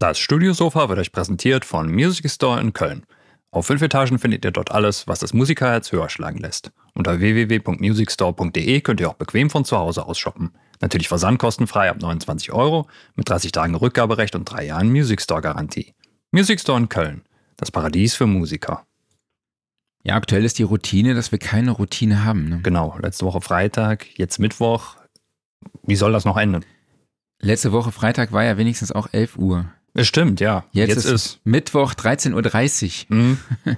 Das Studiosofa wird euch präsentiert von Music Store in Köln. Auf fünf Etagen findet ihr dort alles, was das Musikerherz höher schlagen lässt. Unter www.musicstore.de könnt ihr auch bequem von zu Hause aus shoppen. Natürlich versandkostenfrei ab 29 Euro, mit 30 Tagen Rückgaberecht und drei Jahren Music Store Garantie. Music Store in Köln, das Paradies für Musiker. Ja, aktuell ist die Routine, dass wir keine Routine haben. Ne? Genau, letzte Woche Freitag, jetzt Mittwoch. Wie soll das noch enden? Letzte Woche Freitag war ja wenigstens auch 11 Uhr. Es stimmt, ja. Jetzt, jetzt ist, ist, Mittwoch 13.30 Uhr. Mhm.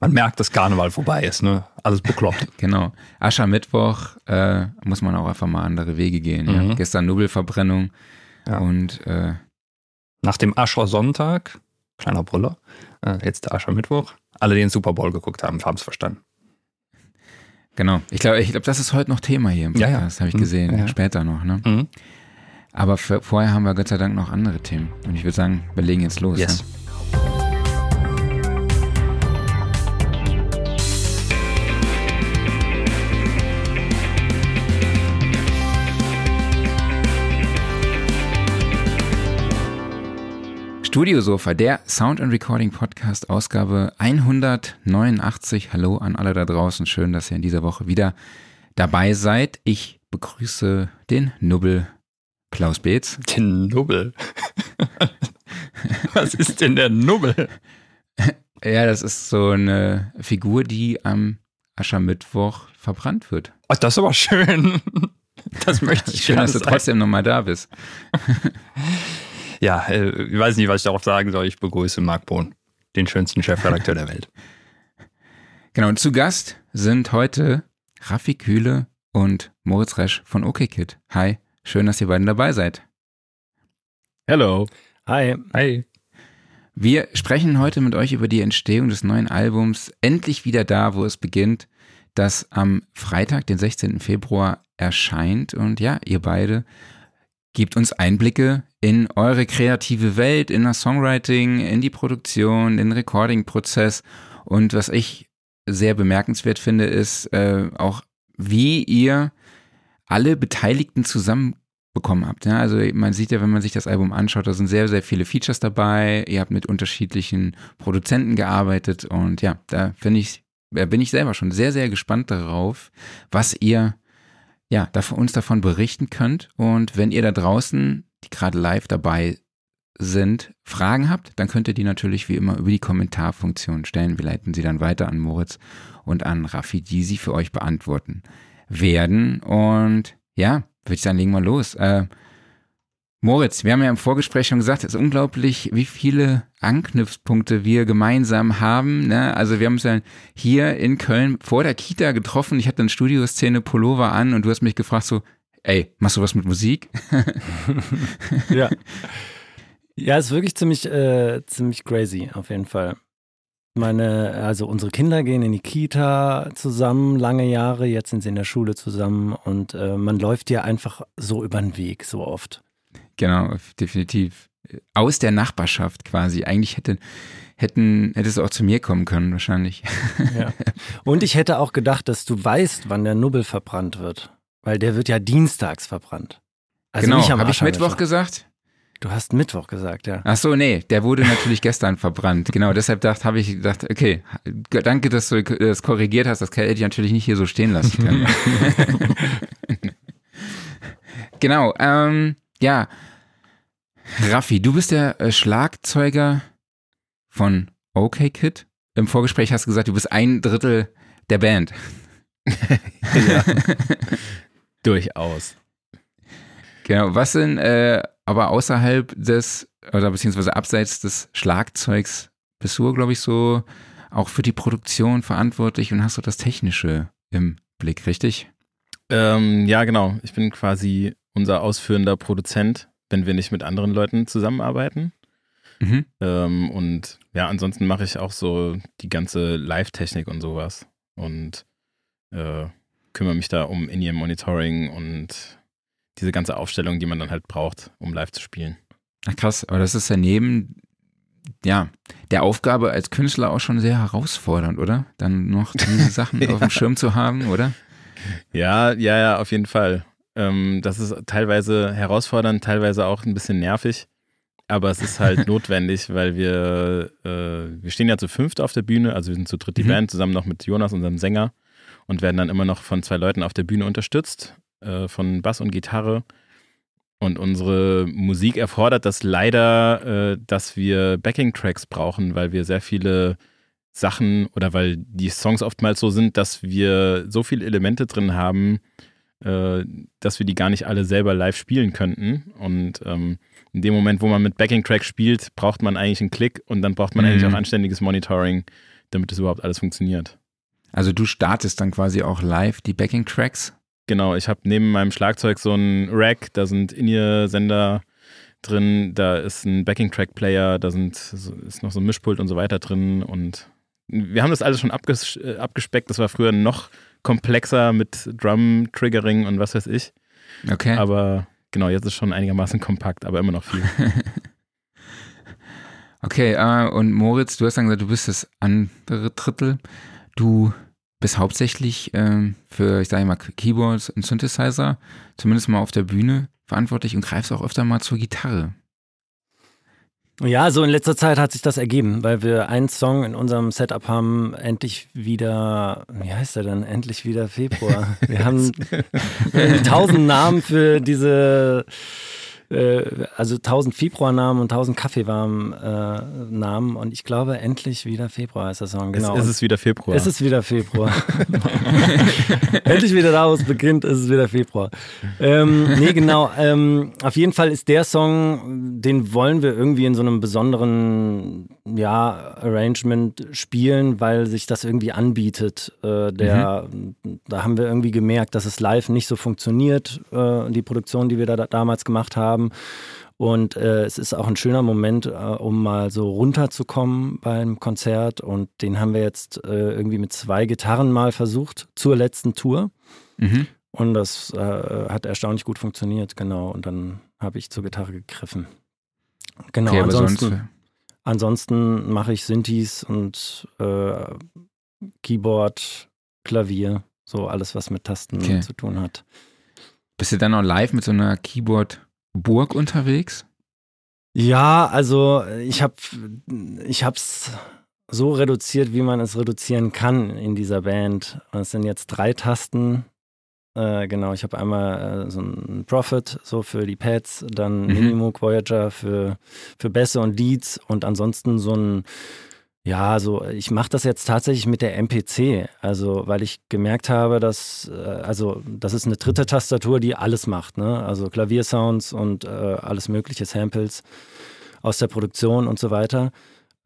Man merkt, dass Karneval vorbei ist, ne? Alles bekloppt. genau. Aschermittwoch äh, muss man auch einfach mal andere Wege gehen. Mhm. Ja? Gestern Nubelverbrennung ja. und äh, nach dem Aschersonntag, kleiner Brüller, äh, jetzt der Aschermittwoch. Alle, die den Super Bowl geguckt haben, haben es verstanden. Genau. Ich glaube, ich glaub, das ist heute noch Thema hier im Podcast, ja, ja. habe ich mhm. gesehen. Ja. Später noch, ne? Mhm. Aber für, vorher haben wir Gott sei Dank noch andere Themen. Und ich würde sagen, wir legen jetzt los. Yes. Ne? Studiosofa, der Sound and Recording Podcast, Ausgabe 189. Hallo an alle da draußen. Schön, dass ihr in dieser Woche wieder dabei seid. Ich begrüße den Nubbel Klaus Beetz. Den Nubbel. Was ist denn der Nubbel? Ja, das ist so eine Figur, die am Aschermittwoch verbrannt wird. Ach, das ist aber schön. Das möchte ich Schön, dass du trotzdem nochmal da bist. ja, äh, ich weiß nicht, was ich darauf sagen soll. Ich begrüße Marc Bohn, den schönsten Chefredakteur der Welt. Genau, und zu Gast sind heute Raffi Kühle und Moritz Resch von OKKid. Hi. Schön, dass ihr beiden dabei seid. Hello. Hi. Hi. Wir sprechen heute mit euch über die Entstehung des neuen Albums Endlich wieder da, wo es beginnt, das am Freitag, den 16. Februar erscheint. Und ja, ihr beide gebt uns Einblicke in eure kreative Welt, in das Songwriting, in die Produktion, den Recording-Prozess. Und was ich sehr bemerkenswert finde, ist äh, auch, wie ihr alle Beteiligten zusammenbekommen habt. Ja, also man sieht ja, wenn man sich das Album anschaut, da sind sehr, sehr viele Features dabei. Ihr habt mit unterschiedlichen Produzenten gearbeitet und ja, da finde ich, da bin ich selber schon sehr, sehr gespannt darauf, was ihr ja, davon, uns davon berichten könnt. Und wenn ihr da draußen, die gerade live dabei sind, Fragen habt, dann könnt ihr die natürlich wie immer über die Kommentarfunktion stellen. Wir leiten sie dann weiter an Moritz und an Raffi, die sie für euch beantworten werden. Und ja, würde ich sagen, legen wir los. Äh, Moritz, wir haben ja im Vorgespräch schon gesagt, es ist unglaublich, wie viele Anknüpfpunkte wir gemeinsam haben. Ne? Also wir haben uns ja hier in Köln vor der Kita getroffen. Ich hatte eine Studioszene Pullover an und du hast mich gefragt so, ey, machst du was mit Musik? ja. Ja, ist wirklich ziemlich, äh, ziemlich crazy, auf jeden Fall. Meine, also unsere Kinder gehen in die Kita zusammen, lange Jahre, jetzt sind sie in der Schule zusammen und äh, man läuft ja einfach so über den Weg, so oft. Genau, definitiv. Aus der Nachbarschaft quasi. Eigentlich hätte, hätten, hättest du auch zu mir kommen können, wahrscheinlich. Ja. Und ich hätte auch gedacht, dass du weißt, wann der Nubbel verbrannt wird. Weil der wird ja dienstags verbrannt. Also genau, habe ich Mittwoch gesagt? Du hast Mittwoch gesagt, ja. Ach so, nee, der wurde natürlich gestern verbrannt. Genau, deshalb habe ich gedacht, okay, danke, dass du das korrigiert hast. Das hätte ich natürlich nicht hier so stehen lassen können. genau, ähm, ja. Raffi, du bist der äh, Schlagzeuger von OK Kid. Im Vorgespräch hast du gesagt, du bist ein Drittel der Band. ja. Durchaus. Genau, was sind äh, aber außerhalb des, oder beziehungsweise abseits des Schlagzeugs bist du, glaube ich, so auch für die Produktion verantwortlich und hast so das Technische im Blick, richtig? Ähm, ja, genau. Ich bin quasi unser ausführender Produzent, wenn wir nicht mit anderen Leuten zusammenarbeiten. Mhm. Ähm, und ja, ansonsten mache ich auch so die ganze Live-Technik und sowas. Und äh, kümmere mich da um In-Ear-Monitoring und diese ganze Aufstellung, die man dann halt braucht, um live zu spielen. Ach krass, aber das ist ja neben ja, der Aufgabe als Künstler auch schon sehr herausfordernd, oder? Dann noch diese Sachen ja. auf dem Schirm zu haben, oder? Ja, ja, ja, auf jeden Fall. Ähm, das ist teilweise herausfordernd, teilweise auch ein bisschen nervig. aber es ist halt notwendig, weil wir, äh, wir stehen ja zu fünft auf der Bühne, also wir sind zu dritt die mhm. Band, zusammen noch mit Jonas, unserem Sänger, und werden dann immer noch von zwei Leuten auf der Bühne unterstützt, äh, von Bass und Gitarre. Und unsere Musik erfordert das leider, äh, dass wir Backing-Tracks brauchen, weil wir sehr viele Sachen oder weil die Songs oftmals so sind, dass wir so viele Elemente drin haben, äh, dass wir die gar nicht alle selber live spielen könnten. Und ähm, in dem Moment, wo man mit Backing-Track spielt, braucht man eigentlich einen Klick und dann braucht man mhm. eigentlich auch anständiges Monitoring, damit es überhaupt alles funktioniert. Also du startest dann quasi auch live die Backing-Tracks? Genau, ich habe neben meinem Schlagzeug so ein Rack, da sind In-Ear-Sender drin, da ist ein Backing-Track-Player, da sind, ist noch so ein Mischpult und so weiter drin und wir haben das alles schon abges äh, abgespeckt. Das war früher noch komplexer mit Drum-Triggering und was weiß ich. Okay. Aber genau, jetzt ist schon einigermaßen kompakt, aber immer noch viel. okay, äh, und Moritz, du hast dann gesagt, du bist das andere Drittel. Du bist hauptsächlich äh, für, ich sage mal, Keyboards und Synthesizer, zumindest mal auf der Bühne verantwortlich und greifst auch öfter mal zur Gitarre. Ja, so in letzter Zeit hat sich das ergeben, weil wir einen Song in unserem Setup haben, endlich wieder, wie heißt der denn? Endlich wieder Februar. Wir haben tausend Namen für diese äh, also 1000 Februarnamen und 1000 Kaffeewarm-Namen. Äh, und ich glaube, endlich wieder Februar ist der Song. Genau. Es, ist es wieder Februar. Es ist wieder Februar. endlich wieder da, wo es beginnt, ist es wieder Februar. Ähm, nee, genau. Ähm, auf jeden Fall ist der Song, den wollen wir irgendwie in so einem besonderen ja, Arrangement spielen, weil sich das irgendwie anbietet. Äh, der, mhm. Da haben wir irgendwie gemerkt, dass es live nicht so funktioniert, äh, die Produktion, die wir da damals gemacht haben. Und äh, es ist auch ein schöner Moment, äh, um mal so runterzukommen beim Konzert. Und den haben wir jetzt äh, irgendwie mit zwei Gitarren mal versucht zur letzten Tour. Mhm. Und das äh, hat erstaunlich gut funktioniert, genau. Und dann habe ich zur Gitarre gegriffen. Genau, okay, ansonsten, ansonsten mache ich Synthes und äh, Keyboard, Klavier, so alles, was mit Tasten okay. zu tun hat. Bist du dann auch live mit so einer Keyboard- Burg unterwegs? Ja, also ich habe ich hab's so reduziert, wie man es reduzieren kann in dieser Band. Es sind jetzt drei Tasten. Äh, genau, ich habe einmal äh, so ein Prophet, so für die Pads, dann mhm. Minimoog Voyager für, für Bässe und Leads und ansonsten so ein ja, so ich mache das jetzt tatsächlich mit der MPC, also weil ich gemerkt habe, dass äh, also das ist eine dritte Tastatur, die alles macht, ne? Also Klaviersounds und äh, alles mögliche Samples aus der Produktion und so weiter.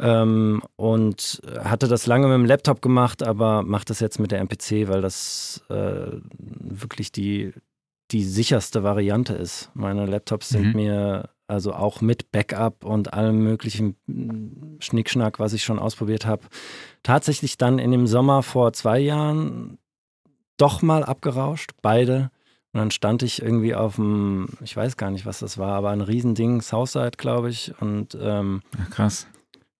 Ähm, und hatte das lange mit dem Laptop gemacht, aber mache das jetzt mit der MPC, weil das äh, wirklich die die sicherste Variante ist. Meine Laptops sind mhm. mir also auch mit Backup und allem möglichen mm, Schnickschnack, was ich schon ausprobiert habe, tatsächlich dann in dem Sommer vor zwei Jahren doch mal abgerauscht, beide. Und dann stand ich irgendwie auf dem, ich weiß gar nicht, was das war, aber ein Riesending, Southside, glaube ich. Und ähm, ja, krass.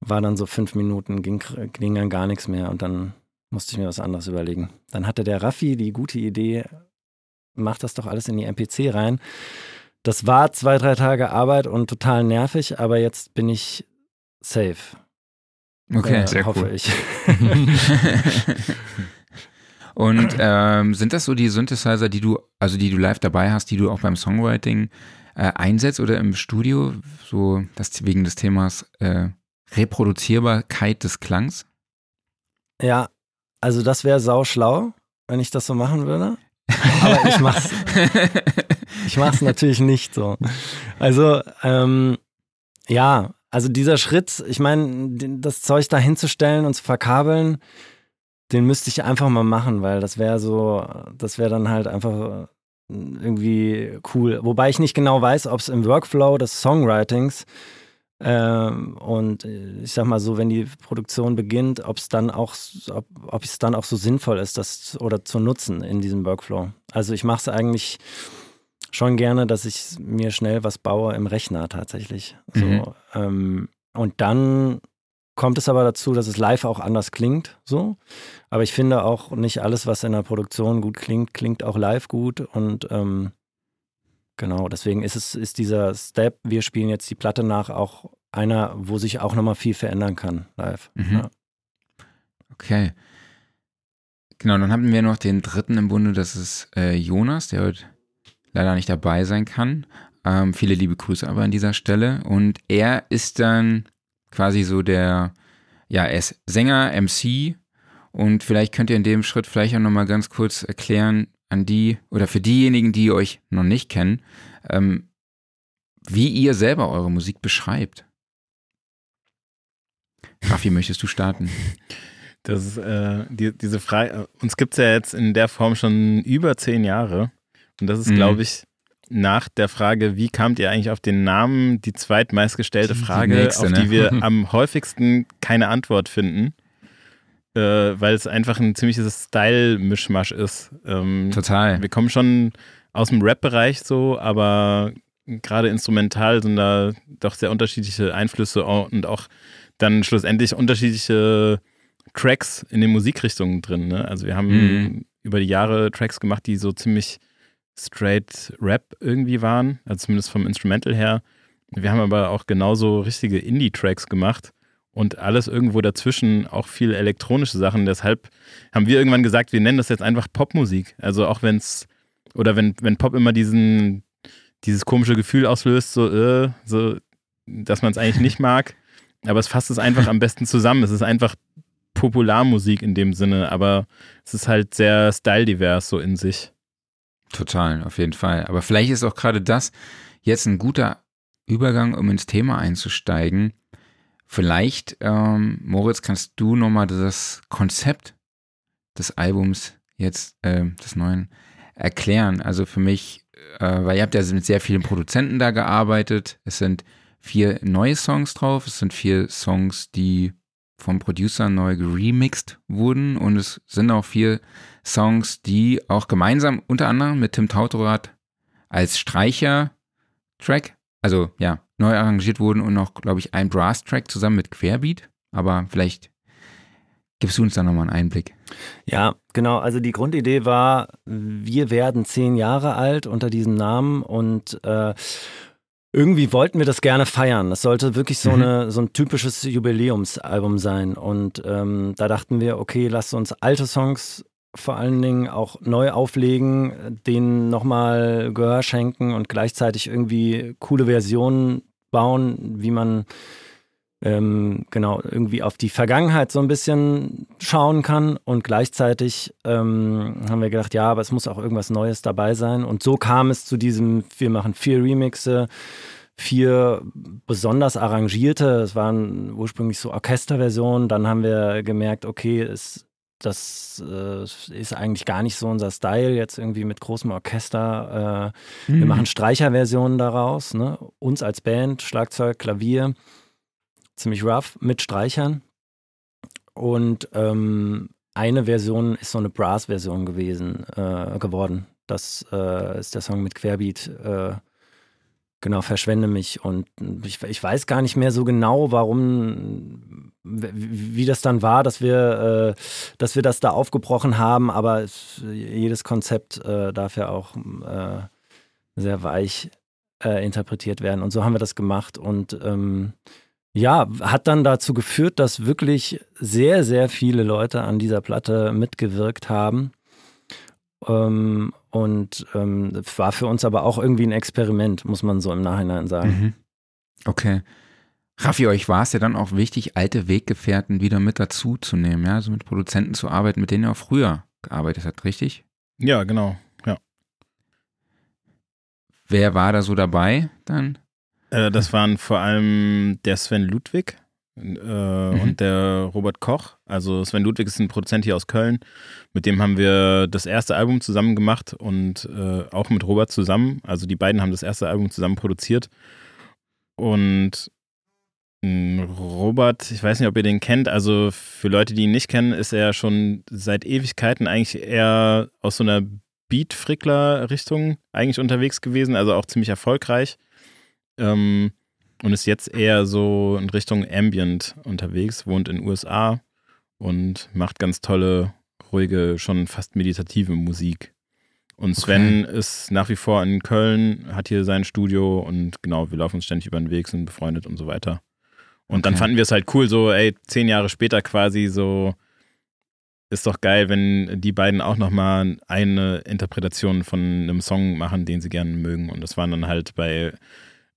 War dann so fünf Minuten, ging, ging dann gar nichts mehr und dann musste ich mir was anderes überlegen. Dann hatte der Raffi die gute Idee, mach das doch alles in die MPC rein. Das war zwei, drei Tage Arbeit und total nervig, aber jetzt bin ich safe. Okay, äh, sehr hoffe cool. ich. und ähm, sind das so die Synthesizer, die du, also die du live dabei hast, die du auch beim Songwriting äh, einsetzt oder im Studio, so das wegen des Themas äh, Reproduzierbarkeit des Klangs? Ja, also das wäre sau schlau, wenn ich das so machen würde. Aber ich mach's. ich mach's natürlich nicht so. Also, ähm, ja, also dieser Schritt, ich meine, das Zeug da hinzustellen und zu verkabeln, den müsste ich einfach mal machen, weil das wäre so, das wäre dann halt einfach irgendwie cool. Wobei ich nicht genau weiß, ob es im Workflow des Songwritings ähm, und äh, ich sag mal so, wenn die Produktion beginnt, ob es dann auch, ob, ob es dann auch so sinnvoll ist, das oder zu nutzen in diesem Workflow. Also ich mache es eigentlich schon gerne, dass ich mir schnell was baue im Rechner tatsächlich. So, mhm. ähm, und dann kommt es aber dazu, dass es live auch anders klingt. So. Aber ich finde auch nicht alles, was in der Produktion gut klingt, klingt auch live gut. Und ähm, Genau, deswegen ist es ist dieser Step, wir spielen jetzt die Platte nach, auch einer, wo sich auch nochmal viel verändern kann live. Mhm. Ja. Okay. Genau, dann haben wir noch den dritten im Bunde, das ist äh, Jonas, der heute leider nicht dabei sein kann. Ähm, viele liebe Grüße aber an dieser Stelle. Und er ist dann quasi so der, ja, er ist Sänger, MC. Und vielleicht könnt ihr in dem Schritt vielleicht auch nochmal ganz kurz erklären an die oder für diejenigen, die euch noch nicht kennen, ähm, wie ihr selber eure Musik beschreibt. Raffi, möchtest du starten? Das ist äh, die, diese Frage. Äh, uns gibt es ja jetzt in der Form schon über zehn Jahre. Und das ist, mhm. glaube ich, nach der Frage, wie kamt ihr eigentlich auf den Namen, die zweitmeistgestellte Frage, die nächste, auf die ne? wir am häufigsten keine Antwort finden. Äh, weil es einfach ein ziemliches Style-Mischmasch ist. Ähm, Total. Wir kommen schon aus dem Rap-Bereich so, aber gerade instrumental sind da doch sehr unterschiedliche Einflüsse und auch dann schlussendlich unterschiedliche Tracks in den Musikrichtungen drin. Ne? Also wir haben mhm. über die Jahre Tracks gemacht, die so ziemlich straight Rap irgendwie waren, also zumindest vom Instrumental her. Wir haben aber auch genauso richtige Indie-Tracks gemacht und alles irgendwo dazwischen, auch viel elektronische Sachen. Deshalb haben wir irgendwann gesagt, wir nennen das jetzt einfach Popmusik. Also auch wenn es, oder wenn, wenn Pop immer diesen, dieses komische Gefühl auslöst, so, äh, so dass man es eigentlich nicht mag. Aber es fasst es einfach am besten zusammen. Es ist einfach Popularmusik in dem Sinne, aber es ist halt sehr styledivers so in sich. Total, auf jeden Fall. Aber vielleicht ist auch gerade das jetzt ein guter Übergang, um ins Thema einzusteigen. Vielleicht, ähm, Moritz, kannst du nochmal das Konzept des Albums jetzt, äh, des neuen, erklären. Also für mich, äh, weil ihr habt ja mit sehr vielen Produzenten da gearbeitet. Es sind vier neue Songs drauf. Es sind vier Songs, die vom Producer neu geremixed wurden und es sind auch vier Songs, die auch gemeinsam unter anderem mit Tim Tautorat als Streicher-Track, also ja, neu arrangiert wurden und noch, glaube ich, ein Brass-Track zusammen mit Querbeat. Aber vielleicht gibst du uns da nochmal einen Einblick. Ja, genau. Also die Grundidee war, wir werden zehn Jahre alt unter diesem Namen und äh, irgendwie wollten wir das gerne feiern. Das sollte wirklich so, mhm. eine, so ein typisches Jubiläumsalbum sein. Und ähm, da dachten wir, okay, lasst uns alte Songs vor allen Dingen auch neu auflegen, denen nochmal Gehör schenken und gleichzeitig irgendwie coole Versionen bauen, wie man ähm, genau irgendwie auf die Vergangenheit so ein bisschen schauen kann. Und gleichzeitig ähm, haben wir gedacht, ja, aber es muss auch irgendwas Neues dabei sein. Und so kam es zu diesem, wir machen vier Remixe, vier besonders arrangierte, es waren ursprünglich so Orchesterversionen, dann haben wir gemerkt, okay, es das äh, ist eigentlich gar nicht so unser Style, jetzt irgendwie mit großem Orchester. Äh, mhm. Wir machen Streicherversionen daraus, ne? uns als Band, Schlagzeug, Klavier ziemlich rough mit Streichern. Und ähm, eine Version ist so eine Brass-Version gewesen, äh, geworden. Das äh, ist der Song mit Querbeat. Äh, genau, verschwende mich. Und ich, ich, weiß gar nicht mehr so genau, warum, wie, das dann war, dass wir, äh, dass wir das da aufgebrochen haben. Aber es, jedes Konzept äh, darf ja auch äh, sehr weich interpretiert werden. Und so haben wir das gemacht. Und ähm, ja, hat dann dazu geführt, dass wirklich sehr, sehr viele Leute an dieser Platte mitgewirkt haben. Ähm, und ähm, war für uns aber auch irgendwie ein Experiment, muss man so im Nachhinein sagen. Mhm. Okay. Raffi, euch war es ja dann auch wichtig, alte Weggefährten wieder mit dazu zu nehmen, ja, also mit Produzenten zu arbeiten, mit denen ihr auch früher gearbeitet habt, richtig? Ja, genau, ja. Wer war da so dabei dann? Äh, das waren vor allem der Sven Ludwig mhm. und der Robert Koch. Also Sven Ludwig ist ein Produzent hier aus Köln. Mit dem haben wir das erste Album zusammen gemacht und äh, auch mit Robert zusammen. Also die beiden haben das erste Album zusammen produziert. Und hm, Robert, ich weiß nicht, ob ihr den kennt. Also für Leute, die ihn nicht kennen, ist er schon seit Ewigkeiten eigentlich eher aus so einer Beat-Frickler-Richtung eigentlich unterwegs gewesen, also auch ziemlich erfolgreich ähm, und ist jetzt eher so in Richtung Ambient unterwegs, wohnt in den USA und macht ganz tolle, ruhige, schon fast meditative Musik. Und Sven okay. ist nach wie vor in Köln, hat hier sein Studio und genau, wir laufen uns ständig über den Weg, sind befreundet und so weiter. Und okay. dann fanden wir es halt cool, so, ey, zehn Jahre später quasi so, ist doch geil, wenn die beiden auch nochmal eine Interpretation von einem Song machen, den sie gerne mögen. Und das waren dann halt bei,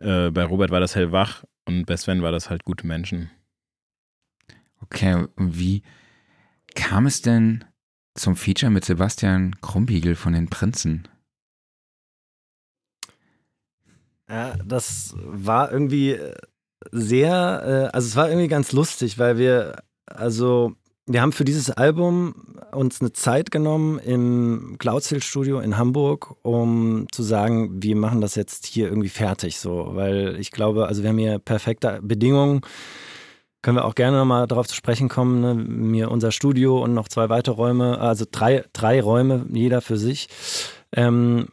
äh, bei Robert war das hellwach und bei Sven war das halt gute Menschen. Okay, und wie kam es denn zum Feature mit Sebastian Krumbiegel von den Prinzen? Ja, das war irgendwie sehr, äh, also es war irgendwie ganz lustig, weil wir, also wir haben für dieses Album uns eine Zeit genommen im Cloudsail Studio in Hamburg, um zu sagen, wir machen das jetzt hier irgendwie fertig, so, weil ich glaube, also wir haben hier perfekte Bedingungen können wir auch gerne nochmal darauf zu sprechen kommen. Ne? Mir unser Studio und noch zwei weitere Räume, also drei, drei Räume, jeder für sich. Ähm,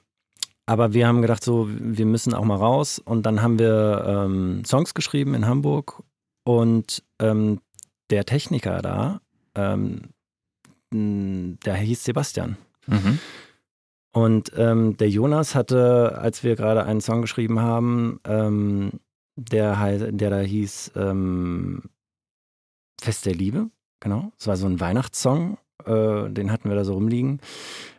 aber wir haben gedacht, so, wir müssen auch mal raus. Und dann haben wir ähm, Songs geschrieben in Hamburg. Und ähm, der Techniker da, ähm, der hieß Sebastian. Mhm. Und ähm, der Jonas hatte, als wir gerade einen Song geschrieben haben, ähm, der, der da hieß Fest der Liebe, genau. Es war so ein Weihnachtssong, äh, den hatten wir da so rumliegen.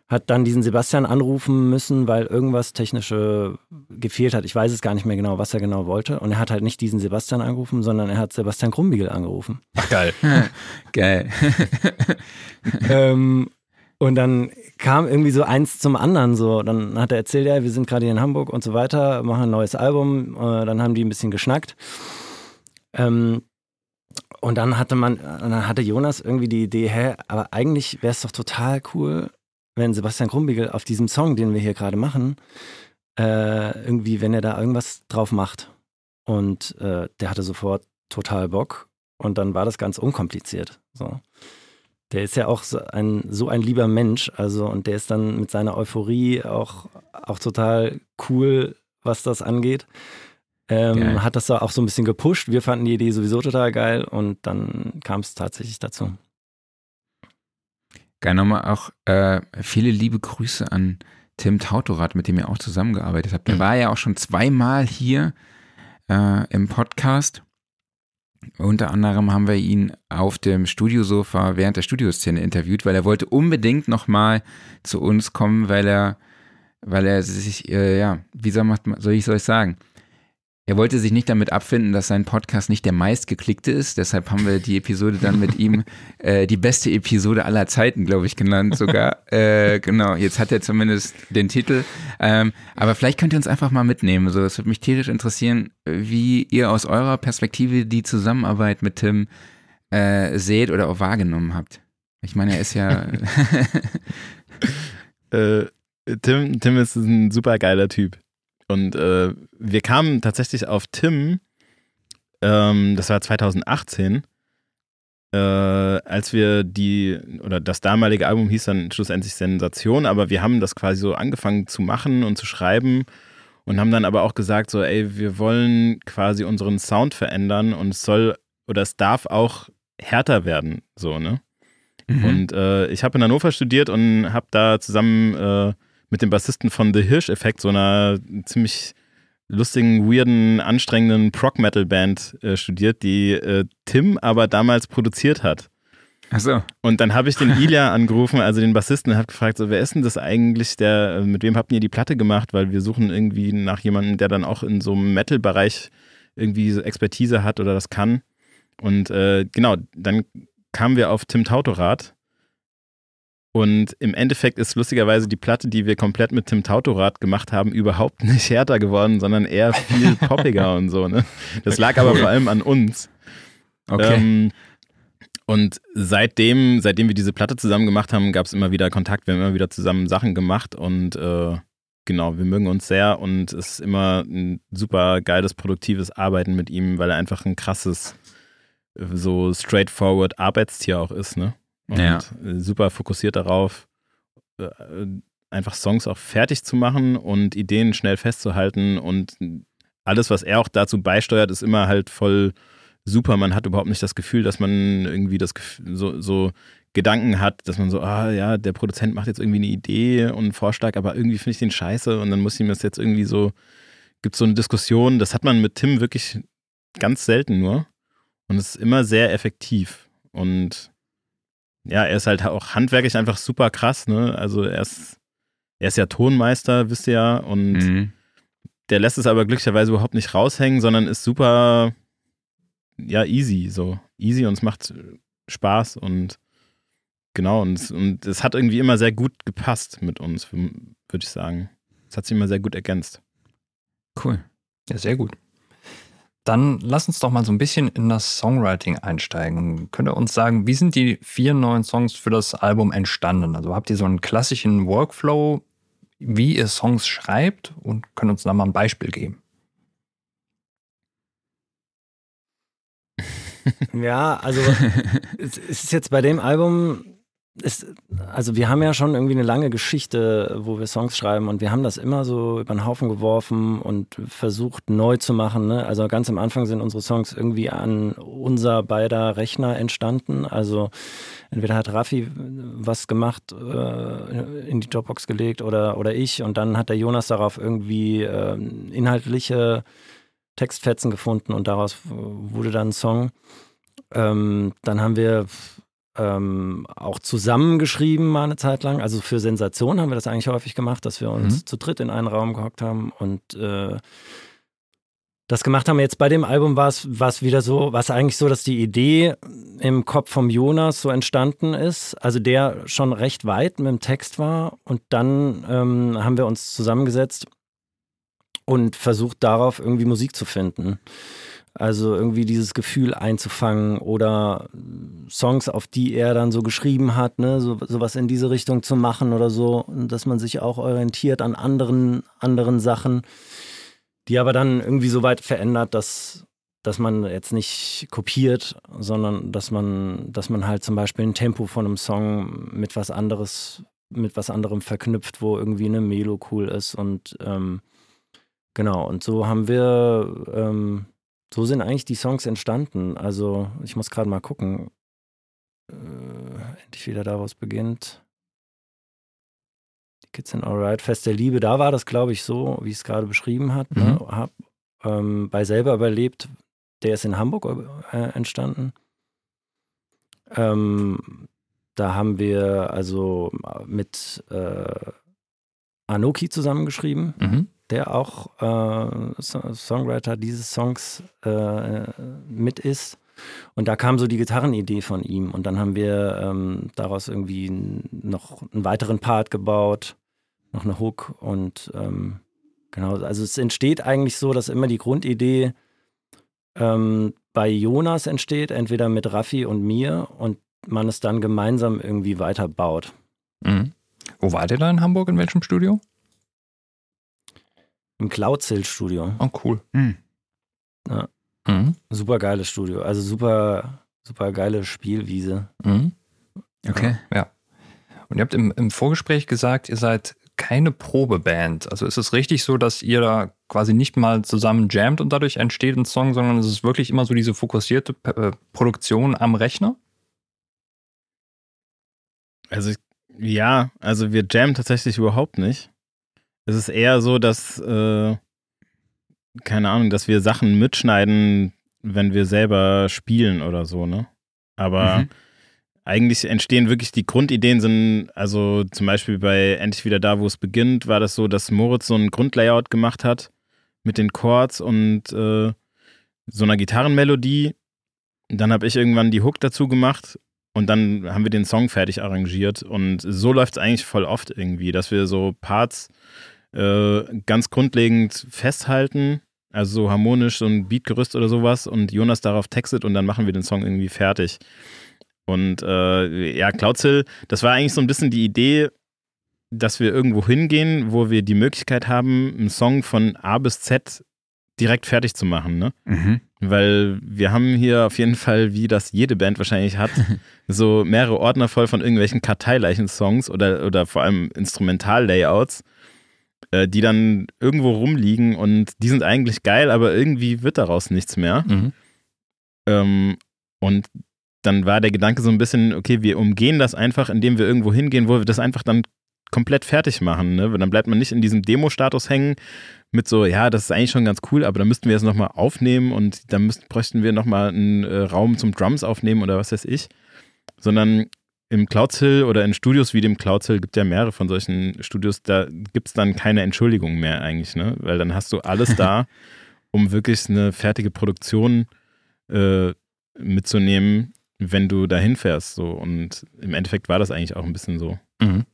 Hat dann diesen Sebastian anrufen müssen, weil irgendwas Technische gefehlt hat. Ich weiß es gar nicht mehr genau, was er genau wollte. Und er hat halt nicht diesen Sebastian angerufen, sondern er hat Sebastian Krumbiegel angerufen. Ach, geil. geil. ähm, und dann kam irgendwie so eins zum anderen so. Dann hat er erzählt, ja, wir sind gerade hier in Hamburg und so weiter, machen ein neues Album. Äh, dann haben die ein bisschen geschnackt. Ähm, und dann hatte man, dann hatte Jonas irgendwie die Idee, hä, aber eigentlich wäre es doch total cool, wenn Sebastian Krumbiegel auf diesem Song, den wir hier gerade machen, äh, irgendwie, wenn er da irgendwas drauf macht. Und äh, der hatte sofort total Bock. Und dann war das ganz unkompliziert. So. Der ist ja auch so ein, so ein lieber Mensch, also und der ist dann mit seiner Euphorie auch, auch total cool, was das angeht. Ähm, hat das da auch so ein bisschen gepusht. Wir fanden die Idee sowieso total geil und dann kam es tatsächlich dazu. Geil, nochmal auch äh, viele liebe Grüße an Tim Tautorat, mit dem ihr auch zusammengearbeitet habt. Der mhm. war ja auch schon zweimal hier äh, im Podcast. Unter anderem haben wir ihn auf dem Studiosofa während der Studioszene interviewt, weil er wollte unbedingt nochmal zu uns kommen, weil er, weil er sich, äh, ja, wie soll, man, soll ich es sagen? Er wollte sich nicht damit abfinden, dass sein Podcast nicht der meistgeklickte ist. Deshalb haben wir die Episode dann mit ihm äh, die beste Episode aller Zeiten, glaube ich, genannt sogar. äh, genau, jetzt hat er zumindest den Titel. Ähm, aber vielleicht könnt ihr uns einfach mal mitnehmen. So, es würde mich tierisch interessieren, wie ihr aus eurer Perspektive die Zusammenarbeit mit Tim äh, seht oder auch wahrgenommen habt. Ich meine, er ist ja. Äh, Tim, Tim ist ein super geiler Typ. Und äh, wir kamen tatsächlich auf Tim, ähm, das war 2018, äh, als wir die, oder das damalige Album hieß dann schlussendlich Sensation, aber wir haben das quasi so angefangen zu machen und zu schreiben und haben dann aber auch gesagt, so, ey, wir wollen quasi unseren Sound verändern und es soll oder es darf auch härter werden, so, ne? Mhm. Und äh, ich habe in Hannover studiert und habe da zusammen äh, mit dem Bassisten von The Hirsch-Effekt, so einer ziemlich lustigen, weirden, anstrengenden Prog-Metal-Band äh, studiert, die äh, Tim aber damals produziert hat. Ach so. Und dann habe ich den Ilya angerufen, also den Bassisten, und habe gefragt, so, wer ist denn das eigentlich, der, mit wem habt ihr die Platte gemacht? Weil wir suchen irgendwie nach jemandem, der dann auch in so einem Metal-Bereich irgendwie so Expertise hat oder das kann. Und äh, genau, dann kamen wir auf Tim Tautorat, und im Endeffekt ist lustigerweise die Platte, die wir komplett mit Tim Tautorat gemacht haben, überhaupt nicht härter geworden, sondern eher viel poppiger und so. Ne? Das lag aber vor allem an uns. Okay. Ähm, und seitdem, seitdem wir diese Platte zusammen gemacht haben, gab es immer wieder Kontakt. Wir haben immer wieder zusammen Sachen gemacht und äh, genau, wir mögen uns sehr und es ist immer ein super geiles, produktives Arbeiten mit ihm, weil er einfach ein krasses, so straightforward Arbeitstier auch ist, ne? Und ja. super fokussiert darauf, äh, einfach Songs auch fertig zu machen und Ideen schnell festzuhalten. Und alles, was er auch dazu beisteuert, ist immer halt voll super. Man hat überhaupt nicht das Gefühl, dass man irgendwie das so, so Gedanken hat, dass man so, ah ja, der Produzent macht jetzt irgendwie eine Idee und einen Vorschlag, aber irgendwie finde ich den scheiße und dann muss ihm das jetzt irgendwie so, gibt so eine Diskussion. Das hat man mit Tim wirklich ganz selten nur. Und es ist immer sehr effektiv. Und ja, er ist halt auch handwerklich einfach super krass, ne? Also er ist, er ist ja Tonmeister, wisst ihr ja, und mhm. der lässt es aber glücklicherweise überhaupt nicht raushängen, sondern ist super, ja, easy, so. Easy und es macht Spaß und genau, und, und es hat irgendwie immer sehr gut gepasst mit uns, würde ich sagen. Es hat sich immer sehr gut ergänzt. Cool. Ja, sehr gut. Dann lass uns doch mal so ein bisschen in das Songwriting einsteigen. Könnt ihr uns sagen, wie sind die vier neuen Songs für das Album entstanden? Also habt ihr so einen klassischen Workflow, wie ihr Songs schreibt und könnt uns da mal ein Beispiel geben? Ja, also es ist jetzt bei dem Album ist, also wir haben ja schon irgendwie eine lange Geschichte, wo wir Songs schreiben und wir haben das immer so über den Haufen geworfen und versucht neu zu machen. Ne? Also ganz am Anfang sind unsere Songs irgendwie an unser beider Rechner entstanden. Also entweder hat Raffi was gemacht, äh, in die Dropbox gelegt oder, oder ich und dann hat der Jonas darauf irgendwie äh, inhaltliche Textfetzen gefunden und daraus wurde dann ein Song. Ähm, dann haben wir ähm, auch zusammengeschrieben mal eine Zeit lang. Also für Sensation haben wir das eigentlich häufig gemacht, dass wir uns mhm. zu dritt in einen Raum gehockt haben und äh, das gemacht haben. Jetzt bei dem Album war es wieder so, war es eigentlich so, dass die Idee im Kopf vom Jonas so entstanden ist, also der schon recht weit mit dem Text war und dann ähm, haben wir uns zusammengesetzt und versucht darauf irgendwie Musik zu finden. Also irgendwie dieses Gefühl einzufangen oder Songs, auf die er dann so geschrieben hat, ne, so, sowas in diese Richtung zu machen oder so, dass man sich auch orientiert an anderen, anderen Sachen, die aber dann irgendwie so weit verändert, dass, dass man jetzt nicht kopiert, sondern dass man, dass man halt zum Beispiel ein Tempo von einem Song mit was anderes, mit was anderem verknüpft, wo irgendwie eine Melo cool ist und ähm, genau, und so haben wir ähm, so sind eigentlich die Songs entstanden. Also ich muss gerade mal gucken. Äh, endlich wieder da, wo es beginnt. Die Kids sind Alright. Fest der Liebe, da war das, glaube ich, so, wie es gerade beschrieben hat. Ne? Mhm. Ne? Hab ähm, bei selber überlebt, der ist in Hamburg äh, entstanden. Ähm, da haben wir also mit äh, Anoki zusammengeschrieben. Mhm der auch äh, Songwriter dieses Songs äh, mit ist. Und da kam so die Gitarrenidee von ihm. Und dann haben wir ähm, daraus irgendwie noch einen weiteren Part gebaut, noch eine Hook. Und ähm, genau, also es entsteht eigentlich so, dass immer die Grundidee ähm, bei Jonas entsteht, entweder mit Raffi und mir und man es dann gemeinsam irgendwie weiterbaut. Mhm. Wo wart ihr da in Hamburg? In welchem Studio? Im Cloud-Zill-Studio. Oh, cool. Mhm. Ja. Mhm. Super geiles Studio. Also super, super geile Spielwiese. Mhm. Okay. Ja. Und ihr habt im, im Vorgespräch gesagt, ihr seid keine Probeband. Also ist es richtig so, dass ihr da quasi nicht mal zusammen jammt und dadurch entsteht ein Song, sondern es ist wirklich immer so diese fokussierte P äh, Produktion am Rechner? Also ja, also wir jammen tatsächlich überhaupt nicht. Es ist eher so, dass, äh, keine Ahnung, dass wir Sachen mitschneiden, wenn wir selber spielen oder so, ne? Aber mhm. eigentlich entstehen wirklich die Grundideen sind, also zum Beispiel bei Endlich wieder da, wo es beginnt, war das so, dass Moritz so ein Grundlayout gemacht hat mit den Chords und äh, so einer Gitarrenmelodie. Dann habe ich irgendwann die Hook dazu gemacht und dann haben wir den Song fertig arrangiert. Und so läuft es eigentlich voll oft irgendwie, dass wir so Parts äh, ganz grundlegend festhalten, also so harmonisch, so ein Beatgerüst oder sowas und Jonas darauf textet und dann machen wir den Song irgendwie fertig. Und äh, ja, Cloudsill, das war eigentlich so ein bisschen die Idee, dass wir irgendwo hingehen, wo wir die Möglichkeit haben, einen Song von A bis Z direkt fertig zu machen, ne? Mhm. Weil wir haben hier auf jeden Fall, wie das jede Band wahrscheinlich hat, so mehrere Ordner voll von irgendwelchen Karteileichen-Songs oder, oder vor allem Instrumental-Layouts äh, die dann irgendwo rumliegen und die sind eigentlich geil, aber irgendwie wird daraus nichts mehr. Mhm. Ähm, und dann war der Gedanke so ein bisschen, okay, wir umgehen das einfach, indem wir irgendwo hingehen, wo wir das einfach dann komplett fertig machen. Ne? Dann bleibt man nicht in diesem Demo-Status hängen mit so, ja, das ist eigentlich schon ganz cool, aber dann müssten wir es nochmal aufnehmen und dann müssten, bräuchten wir nochmal einen äh, Raum zum Drums aufnehmen oder was weiß ich. Sondern im Clouds oder in Studios wie dem Clouds gibt ja mehrere von solchen Studios, da gibt es dann keine Entschuldigung mehr eigentlich, ne? Weil dann hast du alles da, um wirklich eine fertige Produktion äh, mitzunehmen, wenn du dahin fährst. So. Und im Endeffekt war das eigentlich auch ein bisschen so. Mhm.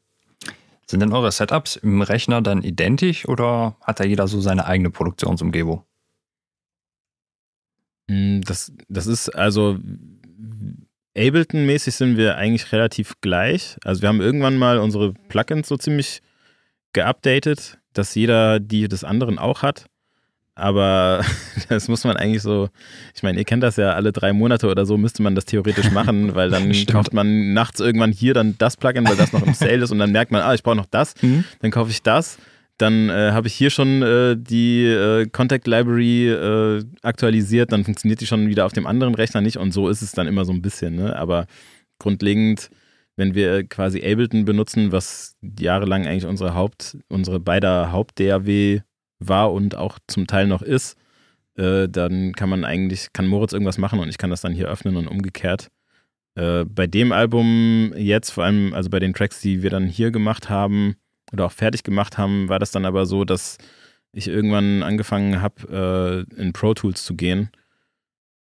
Sind denn eure Setups im Rechner dann identisch oder hat da jeder so seine eigene Produktionsumgebung? Hm, das, das ist also Ableton-mäßig sind wir eigentlich relativ gleich. Also wir haben irgendwann mal unsere Plugins so ziemlich geupdatet, dass jeder die des anderen auch hat. Aber das muss man eigentlich so, ich meine, ihr kennt das ja, alle drei Monate oder so müsste man das theoretisch machen, weil dann kauft man nachts irgendwann hier dann das Plugin, weil das noch im Sale ist und dann merkt man, ah, ich brauche noch das, mhm. dann kaufe ich das. Dann äh, habe ich hier schon äh, die äh, Contact Library äh, aktualisiert, dann funktioniert die schon wieder auf dem anderen Rechner nicht und so ist es dann immer so ein bisschen. Ne? Aber grundlegend, wenn wir quasi Ableton benutzen, was jahrelang eigentlich unsere Haupt, unsere beider Haupt-DAW war und auch zum Teil noch ist, äh, dann kann man eigentlich, kann Moritz irgendwas machen und ich kann das dann hier öffnen und umgekehrt. Äh, bei dem Album jetzt, vor allem, also bei den Tracks, die wir dann hier gemacht haben oder auch fertig gemacht haben, war das dann aber so, dass ich irgendwann angefangen habe, äh, in Pro Tools zu gehen,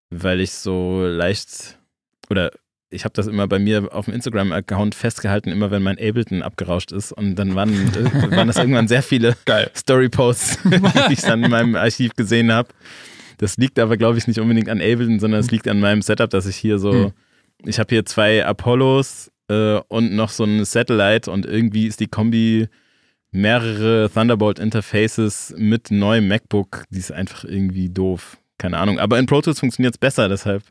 weil ich so leicht oder ich habe das immer bei mir auf dem Instagram-Account festgehalten, immer wenn mein Ableton abgerauscht ist. Und dann waren, äh, waren das irgendwann sehr viele Story-Posts, die ich dann in meinem Archiv gesehen habe. Das liegt aber, glaube ich, nicht unbedingt an Ableton, sondern es liegt an meinem Setup, dass ich hier so, hm. ich habe hier zwei Apollos äh, und noch so ein Satellite und irgendwie ist die Kombi mehrere Thunderbolt-Interfaces mit neuem MacBook, die ist einfach irgendwie doof. Keine Ahnung. Aber in Pro Tools funktioniert es besser, deshalb.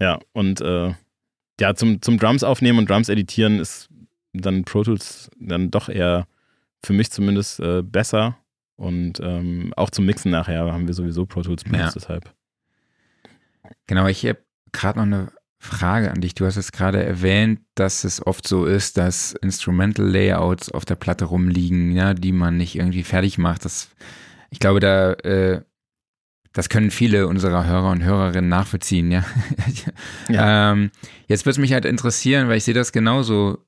Ja, und äh, ja, zum, zum Drums aufnehmen und Drums editieren ist dann Pro Tools dann doch eher für mich zumindest äh, besser. Und ähm, auch zum Mixen nachher haben wir sowieso Pro Tools benutzt, ja. deshalb. Genau, ich habe gerade noch eine Frage an dich. Du hast es gerade erwähnt, dass es oft so ist, dass Instrumental Layouts auf der Platte rumliegen, ja, die man nicht irgendwie fertig macht. Das, ich glaube, da äh, das können viele unserer Hörer und Hörerinnen nachvollziehen, ja. ja. Ähm, jetzt würde es mich halt interessieren, weil ich sehe das genauso.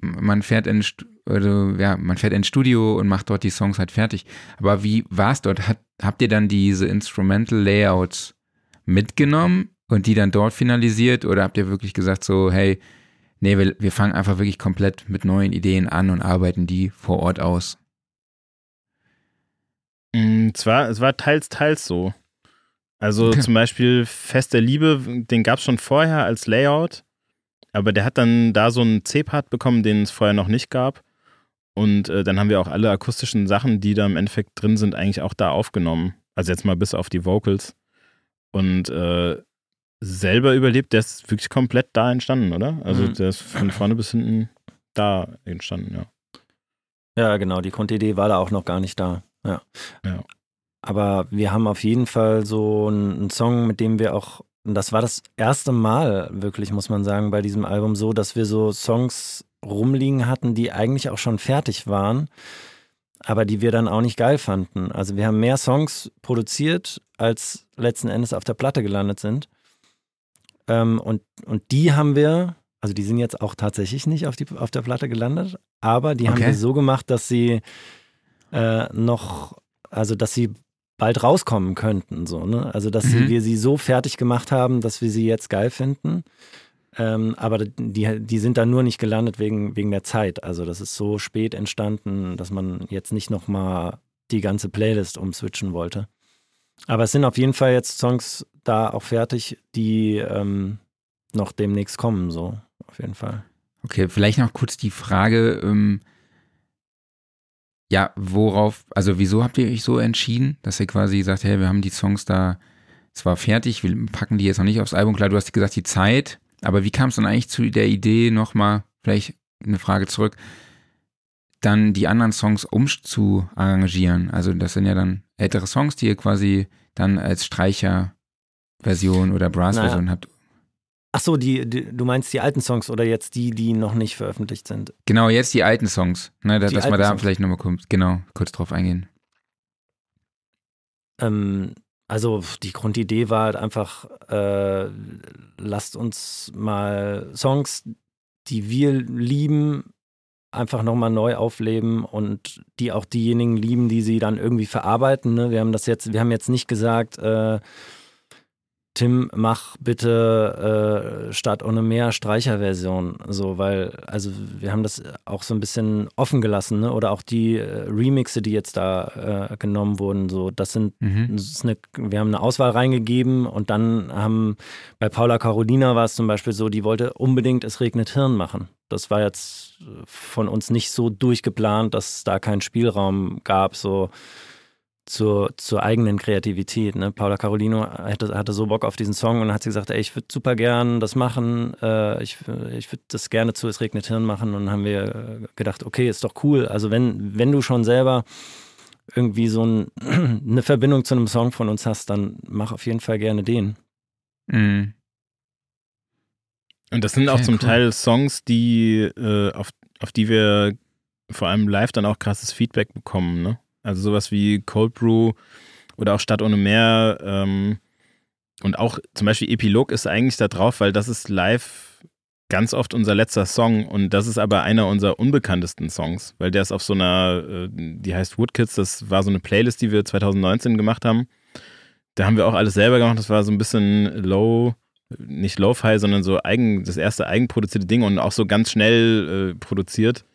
Man fährt in oder, ja, man fährt ins Studio und macht dort die Songs halt fertig. Aber wie war es dort? Hat, habt ihr dann diese Instrumental Layouts mitgenommen und die dann dort finalisiert? Oder habt ihr wirklich gesagt, so, hey, nee, wir, wir fangen einfach wirklich komplett mit neuen Ideen an und arbeiten die vor Ort aus? Mm, zwar, es war teils, teils so. Also okay. zum Beispiel Fest der Liebe, den gab es schon vorher als Layout, aber der hat dann da so einen C-Part bekommen, den es vorher noch nicht gab. Und äh, dann haben wir auch alle akustischen Sachen, die da im Endeffekt drin sind, eigentlich auch da aufgenommen. Also jetzt mal bis auf die Vocals. Und äh, selber überlebt, der ist wirklich komplett da entstanden, oder? Also mhm. der ist von vorne bis hinten da entstanden, ja. Ja, genau, die Grundidee war da auch noch gar nicht da. Ja. ja. Aber wir haben auf jeden Fall so einen Song, mit dem wir auch, das war das erste Mal wirklich, muss man sagen, bei diesem Album so, dass wir so Songs rumliegen hatten, die eigentlich auch schon fertig waren, aber die wir dann auch nicht geil fanden. Also wir haben mehr Songs produziert, als letzten Endes auf der Platte gelandet sind. Ähm, und, und die haben wir, also die sind jetzt auch tatsächlich nicht auf, die, auf der Platte gelandet, aber die okay. haben wir so gemacht, dass sie äh, noch, also dass sie bald rauskommen könnten. So, ne? Also, dass mhm. wir sie so fertig gemacht haben, dass wir sie jetzt geil finden. Ähm, aber die, die sind dann nur nicht gelandet wegen, wegen der Zeit. Also, das ist so spät entstanden, dass man jetzt nicht nochmal die ganze Playlist umswitchen wollte. Aber es sind auf jeden Fall jetzt Songs da auch fertig, die ähm, noch demnächst kommen, so auf jeden Fall. Okay, vielleicht noch kurz die Frage, ähm, ja, worauf, also wieso habt ihr euch so entschieden, dass ihr quasi sagt, hey, wir haben die Songs da zwar fertig, wir packen die jetzt noch nicht aufs Album. Klar, du hast gesagt, die Zeit, aber wie kam es dann eigentlich zu der Idee, nochmal, vielleicht eine Frage zurück, dann die anderen Songs umzuarrangieren? Also das sind ja dann ältere Songs, die ihr quasi dann als Streicher Version oder Brass-Version naja. habt. Ach so, die, die, du meinst die alten Songs oder jetzt die, die noch nicht veröffentlicht sind? Genau, jetzt die alten Songs. Ne, dass man da Songs. vielleicht nochmal kurz, genau, kurz drauf eingehen. Ähm, also die Grundidee war halt einfach, äh, lasst uns mal Songs, die wir lieben, einfach nochmal neu aufleben und die auch diejenigen lieben, die sie dann irgendwie verarbeiten. Ne? Wir haben das jetzt, wir haben jetzt nicht gesagt, äh, Tim, mach bitte äh, statt ohne mehr Streicherversion. So, weil, also wir haben das auch so ein bisschen offen gelassen, ne? Oder auch die äh, Remixe, die jetzt da äh, genommen wurden, so, das sind, mhm. das eine, wir haben eine Auswahl reingegeben und dann haben bei Paula Carolina war es zum Beispiel so, die wollte unbedingt Es regnet Hirn machen. Das war jetzt von uns nicht so durchgeplant, dass es da keinen Spielraum gab, so zur, zur eigenen Kreativität. Ne? Paula Carolino hatte, hatte so Bock auf diesen Song und hat sie gesagt, ey, ich würde super gern das machen, äh, ich, ich würde das gerne zu Es regnet Hirn machen und dann haben wir gedacht, okay, ist doch cool. Also wenn, wenn du schon selber irgendwie so ein, eine Verbindung zu einem Song von uns hast, dann mach auf jeden Fall gerne den. Mhm. Und das sind auch zum cool. Teil Songs, die, äh, auf, auf die wir vor allem live dann auch krasses Feedback bekommen, ne? Also sowas wie Cold Brew oder auch Stadt ohne Meer. Ähm, und auch zum Beispiel Epilog ist eigentlich da drauf, weil das ist live ganz oft unser letzter Song und das ist aber einer unserer unbekanntesten Songs, weil der ist auf so einer, äh, die heißt Woodkids, das war so eine Playlist, die wir 2019 gemacht haben. Da haben wir auch alles selber gemacht, das war so ein bisschen low, nicht low-fi, sondern so eigen, das erste eigenproduzierte Ding und auch so ganz schnell äh, produziert.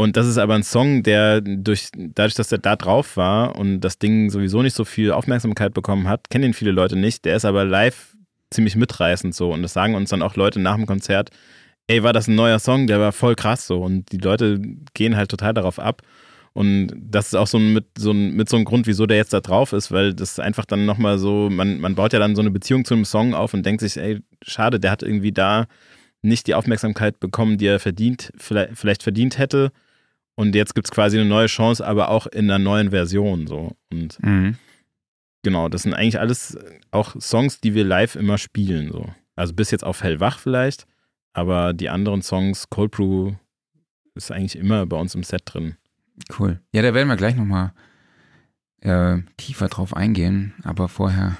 Und das ist aber ein Song, der durch, dadurch, dass er da drauf war und das Ding sowieso nicht so viel Aufmerksamkeit bekommen hat, kennen ihn viele Leute nicht. Der ist aber live ziemlich mitreißend so. Und das sagen uns dann auch Leute nach dem Konzert, ey, war das ein neuer Song, der war voll krass so. Und die Leute gehen halt total darauf ab. Und das ist auch so mit, so mit so einem Grund, wieso der jetzt da drauf ist, weil das einfach dann nochmal so, man, man baut ja dann so eine Beziehung zu einem Song auf und denkt sich, ey, schade, der hat irgendwie da nicht die Aufmerksamkeit bekommen, die er verdient, vielleicht, vielleicht verdient hätte. Und jetzt gibt es quasi eine neue Chance, aber auch in einer neuen Version. So. Und mhm. genau, das sind eigentlich alles auch Songs, die wir live immer spielen. So. Also bis jetzt auf Hellwach vielleicht, aber die anderen Songs, Cold Brew, ist eigentlich immer bei uns im Set drin. Cool. Ja, da werden wir gleich nochmal äh, tiefer drauf eingehen, aber vorher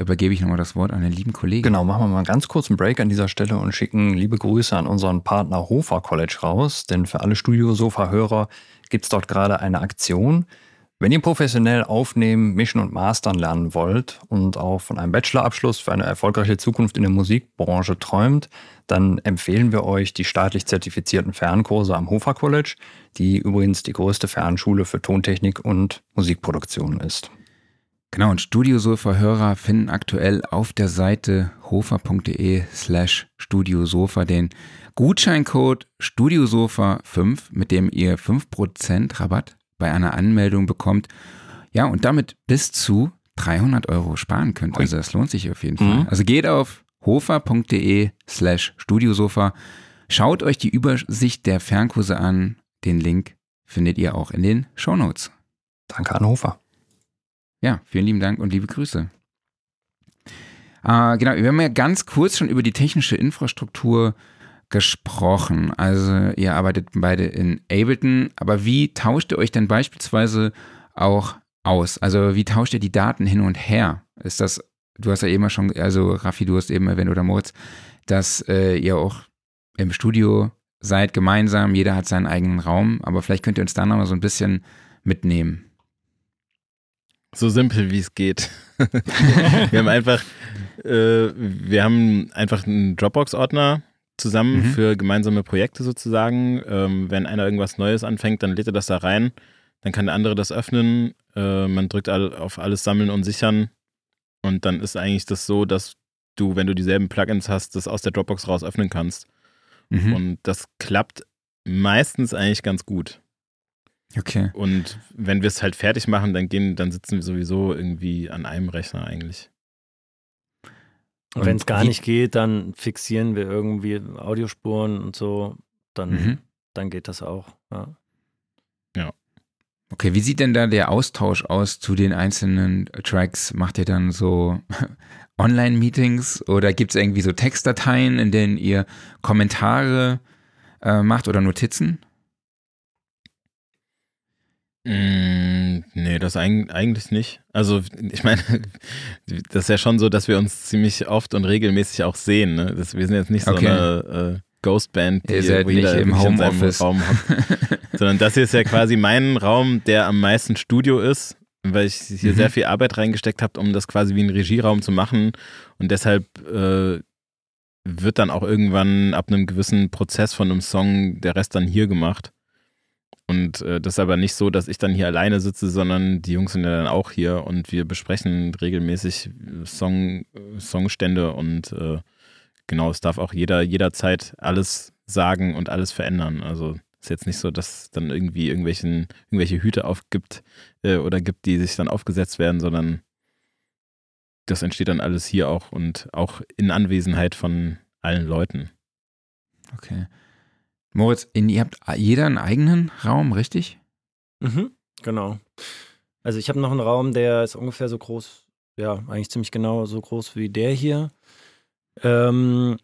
übergebe ich nochmal das Wort an den lieben Kollegen. Genau, machen wir mal einen ganz kurzen Break an dieser Stelle und schicken liebe Grüße an unseren Partner Hofer College raus, denn für alle Studiosofa-Hörer gibt es dort gerade eine Aktion. Wenn ihr professionell aufnehmen, mischen und mastern lernen wollt und auch von einem Bachelorabschluss für eine erfolgreiche Zukunft in der Musikbranche träumt, dann empfehlen wir euch die staatlich zertifizierten Fernkurse am Hofer College, die übrigens die größte Fernschule für Tontechnik und Musikproduktion ist. Genau, und Studiosofa-Hörer finden aktuell auf der Seite hofer.de slash Studiosofa den Gutscheincode Studiosofa5, mit dem ihr 5% Rabatt bei einer Anmeldung bekommt. Ja, und damit bis zu 300 Euro sparen könnt. Also das lohnt sich auf jeden Fall. Mhm. Also geht auf hofer.de slash Studiosofa. Schaut euch die Übersicht der Fernkurse an. Den Link findet ihr auch in den Shownotes. Danke an Hofer. Ja, vielen lieben Dank und liebe Grüße. Äh, genau, wir haben ja ganz kurz schon über die technische Infrastruktur gesprochen. Also ihr arbeitet beide in Ableton, aber wie tauscht ihr euch denn beispielsweise auch aus? Also wie tauscht ihr die Daten hin und her? Ist das, du hast ja eben schon, also Raffi, du hast eben erwähnt oder Moritz, dass äh, ihr auch im Studio seid gemeinsam, jeder hat seinen eigenen Raum, aber vielleicht könnt ihr uns da nochmal so ein bisschen mitnehmen. So simpel wie es geht. wir haben einfach, äh, wir haben einfach einen Dropbox-Ordner zusammen mhm. für gemeinsame Projekte sozusagen. Ähm, wenn einer irgendwas Neues anfängt, dann lädt er das da rein. Dann kann der andere das öffnen. Äh, man drückt all, auf alles sammeln und sichern. Und dann ist eigentlich das so, dass du, wenn du dieselben Plugins hast, das aus der Dropbox raus öffnen kannst. Mhm. Und das klappt meistens eigentlich ganz gut. Okay. Und wenn wir es halt fertig machen, dann gehen, dann sitzen wir sowieso irgendwie an einem Rechner eigentlich. Und, wenn es gar nicht geht, dann fixieren wir irgendwie Audiospuren und so. Dann, mhm. dann geht das auch. Ja. ja. Okay, wie sieht denn da der Austausch aus zu den einzelnen Tracks? Macht ihr dann so Online-Meetings oder gibt es irgendwie so Textdateien, in denen ihr Kommentare äh, macht oder Notizen? Mm, nee, das eigentlich nicht. Also, ich meine, das ist ja schon so, dass wir uns ziemlich oft und regelmäßig auch sehen. Ne? Das, wir sind jetzt nicht so okay. eine äh, Ghostband, die Ihr seid nicht im Homeoffice. Raum hat. Sondern das hier ist ja quasi mein Raum, der am meisten Studio ist, weil ich hier mhm. sehr viel Arbeit reingesteckt habe, um das quasi wie einen Regieraum zu machen. Und deshalb äh, wird dann auch irgendwann ab einem gewissen Prozess von einem Song der Rest dann hier gemacht. Und äh, das ist aber nicht so, dass ich dann hier alleine sitze, sondern die Jungs sind ja dann auch hier und wir besprechen regelmäßig Song, Songstände und äh, genau, es darf auch jeder jederzeit alles sagen und alles verändern. Also ist jetzt nicht so, dass dann irgendwie irgendwelchen, irgendwelche Hüte aufgibt äh, oder gibt, die sich dann aufgesetzt werden, sondern das entsteht dann alles hier auch und auch in Anwesenheit von allen Leuten. Okay. Moritz, in, ihr habt jeder einen eigenen Raum, richtig? Mhm, genau. Also ich habe noch einen Raum, der ist ungefähr so groß, ja, eigentlich ziemlich genau so groß wie der hier. Ähm,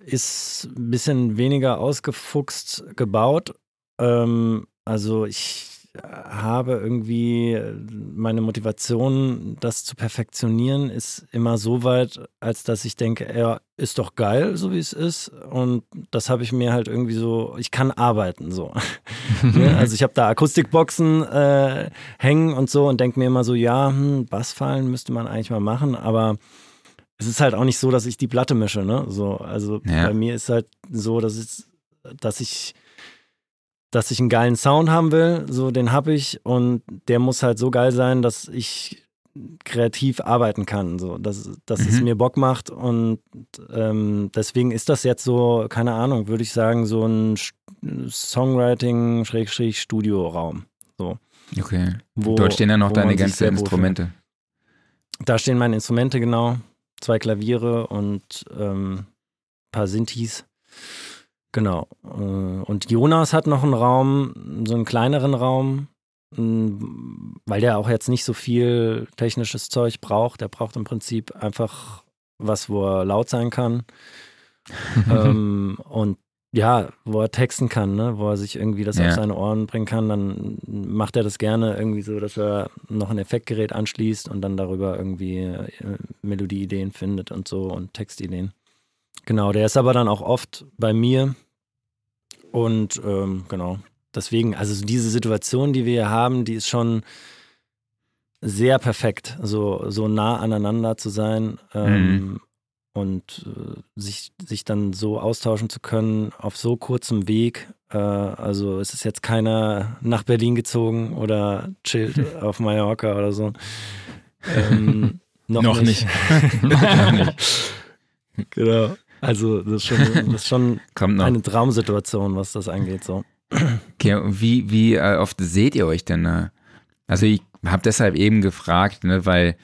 ist ein bisschen weniger ausgefuchst gebaut. Ähm, also ich habe irgendwie meine Motivation, das zu perfektionieren, ist immer so weit, als dass ich denke, er ist doch geil, so wie es ist. Und das habe ich mir halt irgendwie so, ich kann arbeiten so. Ne? also ich habe da Akustikboxen äh, hängen und so und denke mir immer so, ja, hm, Bassfallen müsste man eigentlich mal machen, aber es ist halt auch nicht so, dass ich die Platte mische, ne? So, also ja. bei mir ist halt so, dass ich, dass ich dass ich einen geilen Sound haben will, so den habe ich und der muss halt so geil sein, dass ich kreativ arbeiten kann, so dass, dass mhm. es mir Bock macht und ähm, deswegen ist das jetzt so, keine Ahnung, würde ich sagen, so ein Songwriting-Studio-Raum. So. Okay. Wo, Dort stehen ja noch deine ganzen Instrumente. Da stehen meine Instrumente, genau. Zwei Klaviere und ähm, ein paar Sintis. Genau. Äh, und Jonas hat noch einen Raum, so einen kleineren Raum, weil der auch jetzt nicht so viel technisches Zeug braucht. Der braucht im Prinzip einfach was, wo er laut sein kann. ähm, und ja, wo er texten kann, ne? wo er sich irgendwie das ja. auf seine Ohren bringen kann, dann macht er das gerne irgendwie so, dass er noch ein Effektgerät anschließt und dann darüber irgendwie äh, Melodieideen findet und so und Textideen. Genau, der ist aber dann auch oft bei mir und ähm, genau, deswegen, also diese Situation, die wir hier haben, die ist schon sehr perfekt, so, so nah aneinander zu sein ähm, mhm. und äh, sich, sich dann so austauschen zu können auf so kurzem Weg. Äh, also es ist jetzt keiner nach Berlin gezogen oder chillt auf Mallorca oder so. Ähm, noch, noch, nicht. nicht. noch nicht. Genau. Also das ist schon, das ist schon eine Traumsituation, was das angeht. So. Okay, wie, wie äh, oft seht ihr euch denn? Also ich habe deshalb eben gefragt, ne, weil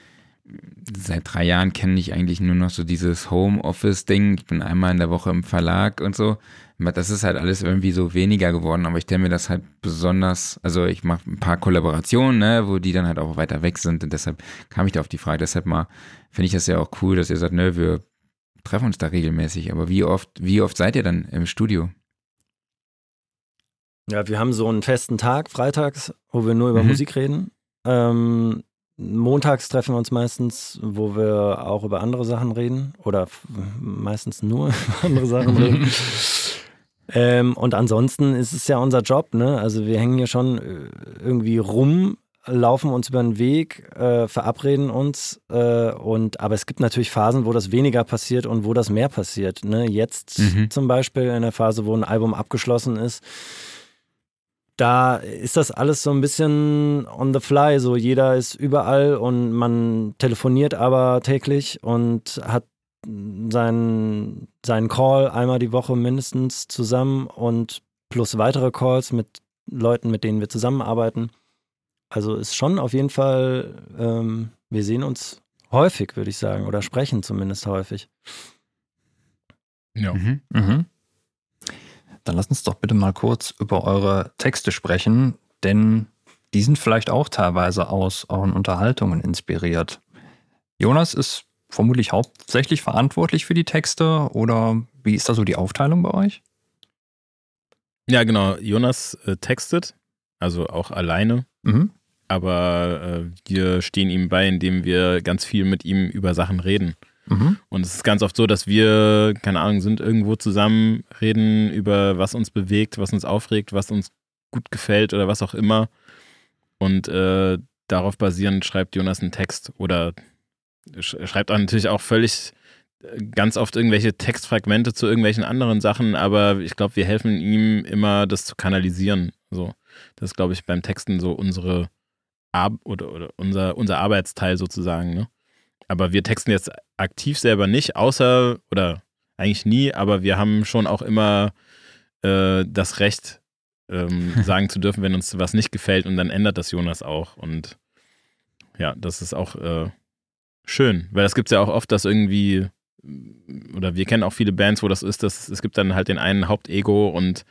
seit drei Jahren kenne ich eigentlich nur noch so dieses Homeoffice-Ding. Ich bin einmal in der Woche im Verlag und so. Das ist halt alles irgendwie so weniger geworden, aber ich stelle mir das halt besonders, also ich mache ein paar Kollaborationen, ne, wo die dann halt auch weiter weg sind und deshalb kam ich da auf die Frage. Deshalb mal finde ich das ja auch cool, dass ihr sagt, ne, wir treffen uns da regelmäßig, aber wie oft, wie oft seid ihr dann im Studio? Ja, wir haben so einen festen Tag, freitags, wo wir nur über mhm. Musik reden. Ähm, montags treffen wir uns meistens, wo wir auch über andere Sachen reden oder meistens nur über andere Sachen reden. ähm, und ansonsten ist es ja unser Job, ne? Also wir hängen hier schon äh, irgendwie rum laufen uns über den Weg, äh, verabreden uns äh, und aber es gibt natürlich Phasen, wo das weniger passiert und wo das mehr passiert. Ne? Jetzt mhm. zum Beispiel in der Phase, wo ein Album abgeschlossen ist, da ist das alles so ein bisschen on the fly. So jeder ist überall und man telefoniert aber täglich und hat seinen, seinen Call einmal die Woche mindestens zusammen und plus weitere Calls mit Leuten, mit denen wir zusammenarbeiten. Also ist schon auf jeden Fall, ähm, wir sehen uns häufig, würde ich sagen, oder sprechen zumindest häufig. Ja. Mhm. Mhm. Dann lasst uns doch bitte mal kurz über eure Texte sprechen, denn die sind vielleicht auch teilweise aus euren Unterhaltungen inspiriert. Jonas ist vermutlich hauptsächlich verantwortlich für die Texte oder wie ist da so die Aufteilung bei euch? Ja, genau. Jonas äh, textet, also auch alleine. Mhm. Aber äh, wir stehen ihm bei, indem wir ganz viel mit ihm über Sachen reden. Mhm. Und es ist ganz oft so, dass wir, keine Ahnung, sind irgendwo zusammen, reden über was uns bewegt, was uns aufregt, was uns gut gefällt oder was auch immer. Und äh, darauf basierend schreibt Jonas einen Text oder schreibt auch natürlich auch völlig äh, ganz oft irgendwelche Textfragmente zu irgendwelchen anderen Sachen, aber ich glaube, wir helfen ihm immer, das zu kanalisieren. So, das ist, glaube ich, beim Texten so unsere Ar oder, oder unser, unser Arbeitsteil sozusagen. Ne? Aber wir texten jetzt aktiv selber nicht, außer oder eigentlich nie, aber wir haben schon auch immer äh, das Recht, ähm, sagen zu dürfen, wenn uns was nicht gefällt und dann ändert das Jonas auch. Und ja, das ist auch äh, schön, weil es gibt ja auch oft, dass irgendwie, oder wir kennen auch viele Bands, wo das ist, dass es gibt dann halt den einen Hauptego und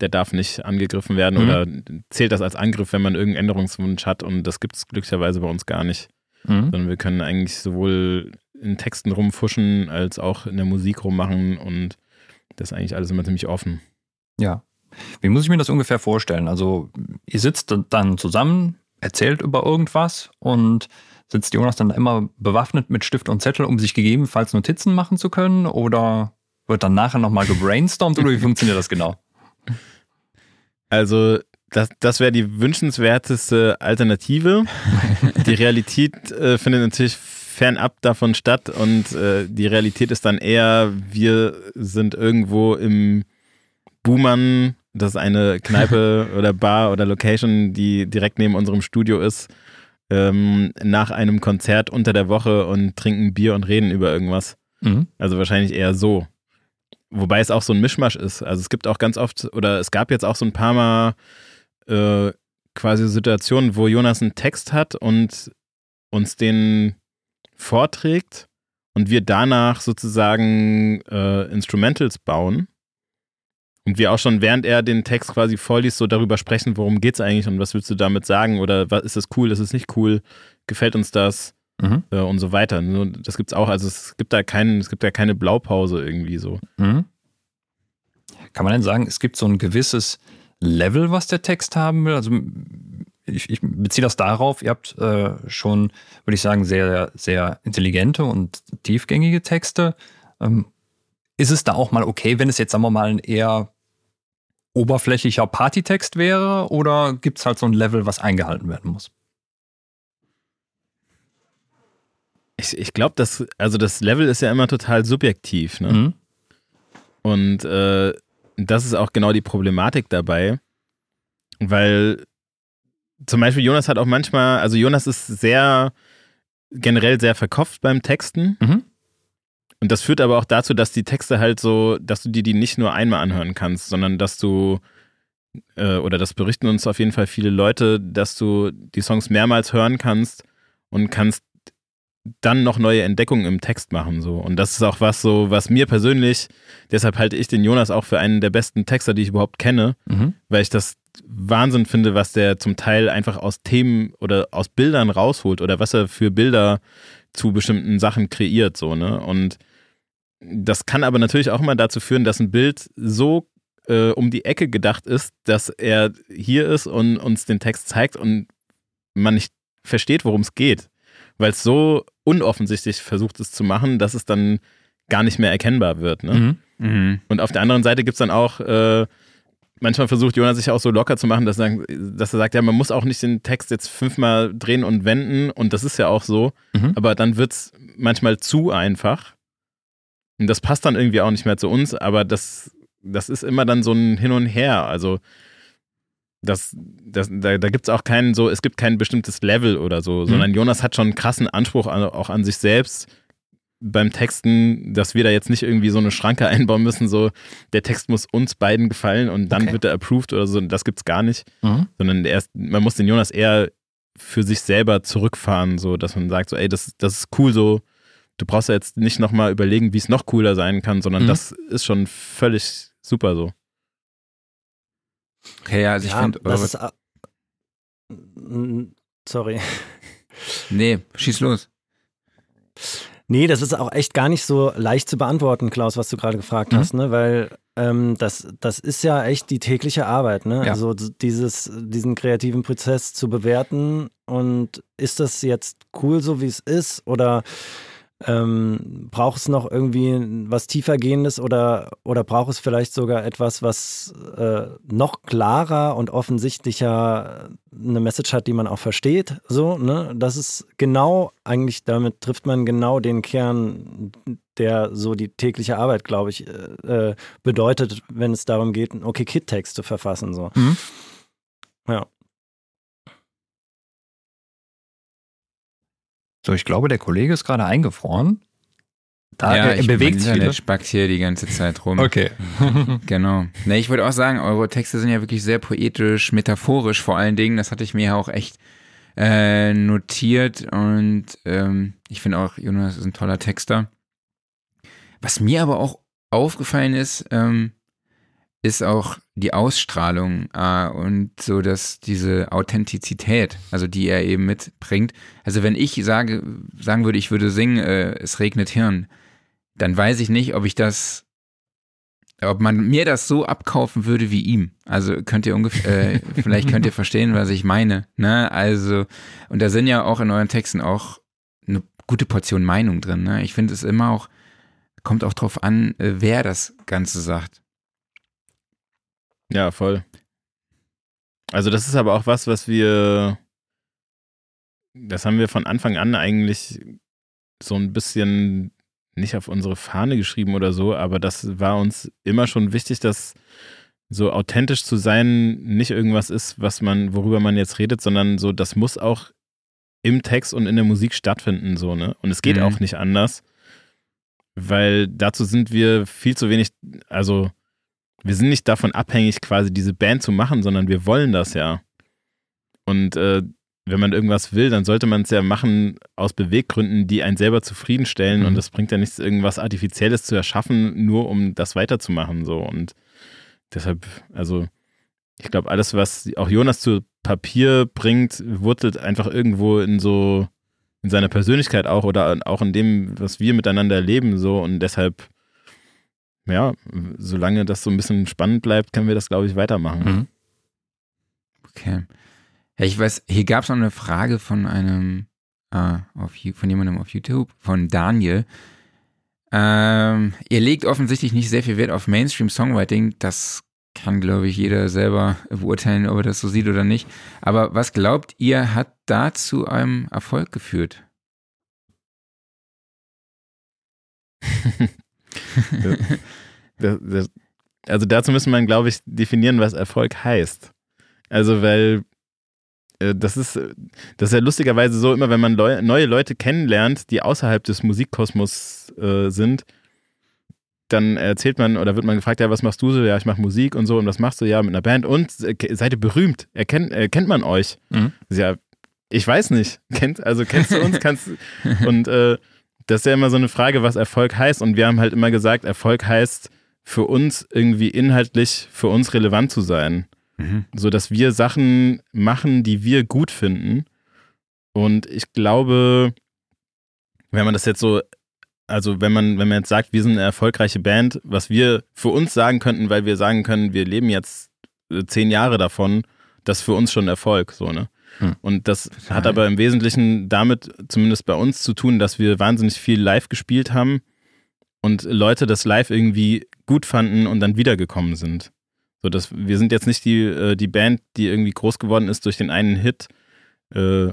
der darf nicht angegriffen werden mhm. oder zählt das als Angriff, wenn man irgendeinen Änderungswunsch hat und das gibt es glücklicherweise bei uns gar nicht. Mhm. Sondern wir können eigentlich sowohl in Texten rumfuschen als auch in der Musik rummachen und das ist eigentlich alles immer ziemlich offen. Ja. Wie muss ich mir das ungefähr vorstellen? Also, ihr sitzt dann zusammen, erzählt über irgendwas und sitzt Jonas dann immer bewaffnet mit Stift und Zettel, um sich gegebenenfalls Notizen machen zu können? Oder wird dann nachher nochmal gebrainstormt oder wie funktioniert das genau? Also, das, das wäre die wünschenswerteste Alternative. die Realität äh, findet natürlich fernab davon statt und äh, die Realität ist dann eher, wir sind irgendwo im Buhmann, das ist eine Kneipe oder Bar oder Location, die direkt neben unserem Studio ist, ähm, nach einem Konzert unter der Woche und trinken Bier und reden über irgendwas. Mhm. Also wahrscheinlich eher so. Wobei es auch so ein Mischmasch ist. Also es gibt auch ganz oft, oder es gab jetzt auch so ein paar Mal äh, quasi Situationen, wo Jonas einen Text hat und uns den vorträgt und wir danach sozusagen äh, Instrumentals bauen. Und wir auch schon, während er den Text quasi vorliest, so darüber sprechen, worum geht es eigentlich und was willst du damit sagen oder was, ist das cool, ist es nicht cool, gefällt uns das mhm. äh, und so weiter. Das gibt es auch, also es gibt da keinen, es gibt da keine Blaupause irgendwie so. Mhm. Kann man denn sagen, es gibt so ein gewisses Level, was der Text haben will? Also ich, ich beziehe das darauf, ihr habt äh, schon, würde ich sagen, sehr, sehr intelligente und tiefgängige Texte. Ähm, ist es da auch mal okay, wenn es jetzt, sagen wir mal, ein eher oberflächlicher Partytext wäre oder gibt es halt so ein Level, was eingehalten werden muss? Ich, ich glaube, das, also das Level ist ja immer total subjektiv, ne? Mhm. Und äh, das ist auch genau die Problematik dabei, weil zum Beispiel Jonas hat auch manchmal, also Jonas ist sehr generell sehr verkopft beim Texten. Mhm. Und das führt aber auch dazu, dass die Texte halt so, dass du dir die nicht nur einmal anhören kannst, sondern dass du, äh, oder das berichten uns auf jeden Fall viele Leute, dass du die Songs mehrmals hören kannst und kannst dann noch neue Entdeckungen im Text machen. So. Und das ist auch was so, was mir persönlich, deshalb halte ich den Jonas auch für einen der besten Texter, die ich überhaupt kenne, mhm. weil ich das Wahnsinn finde, was der zum Teil einfach aus Themen oder aus Bildern rausholt oder was er für Bilder zu bestimmten Sachen kreiert, so, ne? Und das kann aber natürlich auch mal dazu führen, dass ein Bild so äh, um die Ecke gedacht ist, dass er hier ist und uns den Text zeigt und man nicht versteht, worum es geht. Weil es so unoffensichtlich versucht es zu machen, dass es dann gar nicht mehr erkennbar wird. Ne? Mhm. Mhm. Und auf der anderen Seite gibt es dann auch, äh, manchmal versucht Jonas sich auch so locker zu machen, dass er, dass er sagt, ja, man muss auch nicht den Text jetzt fünfmal drehen und wenden und das ist ja auch so, mhm. aber dann wird es manchmal zu einfach und das passt dann irgendwie auch nicht mehr zu uns, aber das, das ist immer dann so ein Hin und Her. Also das, das, da, da gibt es auch keinen so, es gibt kein bestimmtes Level oder so, mhm. sondern Jonas hat schon einen krassen Anspruch an, auch an sich selbst beim Texten, dass wir da jetzt nicht irgendwie so eine Schranke einbauen müssen, so der Text muss uns beiden gefallen und dann okay. wird er approved oder so, das gibt es gar nicht, mhm. sondern erst, man muss den Jonas eher für sich selber zurückfahren, so dass man sagt, so ey, das, das ist cool so, du brauchst ja jetzt nicht nochmal überlegen, wie es noch cooler sein kann, sondern mhm. das ist schon völlig super so. Okay, ja, also ich ja, finde. Das ist. Sorry. Nee, schieß los. Nee, das ist auch echt gar nicht so leicht zu beantworten, Klaus, was du gerade gefragt mhm. hast, ne? Weil ähm, das, das ist ja echt die tägliche Arbeit, ne? Ja. Also dieses, diesen kreativen Prozess zu bewerten und ist das jetzt cool, so wie es ist? Oder ähm, braucht es noch irgendwie was tiefergehendes oder, oder braucht es vielleicht sogar etwas, was äh, noch klarer und offensichtlicher eine Message hat, die man auch versteht? So, ne? Das ist genau, eigentlich damit trifft man genau den Kern, der so die tägliche Arbeit, glaube ich, äh, bedeutet, wenn es darum geht, einen okay Kid-Text zu verfassen. So. Mhm. Ja. So, ich glaube, der Kollege ist gerade eingefroren. Da, ja, er, er bewegt sich wieder. spackt hier die ganze Zeit rum. Okay. genau. Ne, ich würde auch sagen, eure Texte sind ja wirklich sehr poetisch, metaphorisch vor allen Dingen. Das hatte ich mir ja auch echt äh, notiert und ähm, ich finde auch, Jonas ist ein toller Texter. Was mir aber auch aufgefallen ist, ähm, ist auch die Ausstrahlung äh, und so, dass diese Authentizität, also die er eben mitbringt. Also wenn ich sage, sagen würde, ich würde singen, äh, es regnet Hirn, dann weiß ich nicht, ob ich das, ob man mir das so abkaufen würde wie ihm. Also könnt ihr ungefähr, äh, vielleicht könnt ihr verstehen, was ich meine. Ne? Also, und da sind ja auch in euren Texten auch eine gute Portion Meinung drin. Ne? Ich finde es immer auch, kommt auch drauf an, äh, wer das Ganze sagt. Ja, voll. Also das ist aber auch was, was wir, das haben wir von Anfang an eigentlich so ein bisschen nicht auf unsere Fahne geschrieben oder so, aber das war uns immer schon wichtig, dass so authentisch zu sein nicht irgendwas ist, was man, worüber man jetzt redet, sondern so, das muss auch im Text und in der Musik stattfinden, so, ne? Und es geht mhm. auch nicht anders, weil dazu sind wir viel zu wenig, also wir sind nicht davon abhängig, quasi diese Band zu machen, sondern wir wollen das ja. Und äh, wenn man irgendwas will, dann sollte man es ja machen aus Beweggründen, die einen selber zufriedenstellen. Mhm. Und das bringt ja nichts, irgendwas Artifizielles zu erschaffen, nur um das weiterzumachen. So. Und deshalb, also, ich glaube, alles, was auch Jonas zu Papier bringt, wurzelt einfach irgendwo in so, in seiner Persönlichkeit auch oder auch in dem, was wir miteinander erleben. So. Und deshalb ja, solange das so ein bisschen spannend bleibt, können wir das, glaube ich, weitermachen. Mhm. Okay. Ja, ich weiß, hier gab es noch eine Frage von einem, äh, auf, von jemandem auf YouTube, von Daniel. Ähm, ihr legt offensichtlich nicht sehr viel Wert auf Mainstream-Songwriting. Das kann, glaube ich, jeder selber beurteilen, ob er das so sieht oder nicht. Aber was glaubt ihr, hat da zu einem Erfolg geführt? also dazu müssen man, glaube ich, definieren, was Erfolg heißt. Also, weil äh, das ist, das ist ja lustigerweise so, immer wenn man Leu neue Leute kennenlernt, die außerhalb des Musikkosmos äh, sind, dann erzählt man oder wird man gefragt, ja, was machst du so? Ja, ich mache Musik und so. Und was machst du? Ja, mit einer Band. Und äh, seid ihr berühmt? Erkennt, äh, kennt man euch? Mhm. Ja, ich weiß nicht. Kennt, also kennst du uns? Kannst, und äh, das ist ja immer so eine Frage, was Erfolg heißt. Und wir haben halt immer gesagt, Erfolg heißt für uns irgendwie inhaltlich für uns relevant zu sein. Mhm. So dass wir Sachen machen, die wir gut finden. Und ich glaube, wenn man das jetzt so, also wenn man, wenn man jetzt sagt, wir sind eine erfolgreiche Band, was wir für uns sagen könnten, weil wir sagen können, wir leben jetzt äh, zehn Jahre davon, das ist für uns schon Erfolg, so, ne? Hm. Und das Total. hat aber im Wesentlichen damit, zumindest bei uns, zu tun, dass wir wahnsinnig viel live gespielt haben und Leute das live irgendwie gut fanden und dann wiedergekommen sind. So, dass wir sind jetzt nicht die, äh, die Band, die irgendwie groß geworden ist durch den einen Hit äh,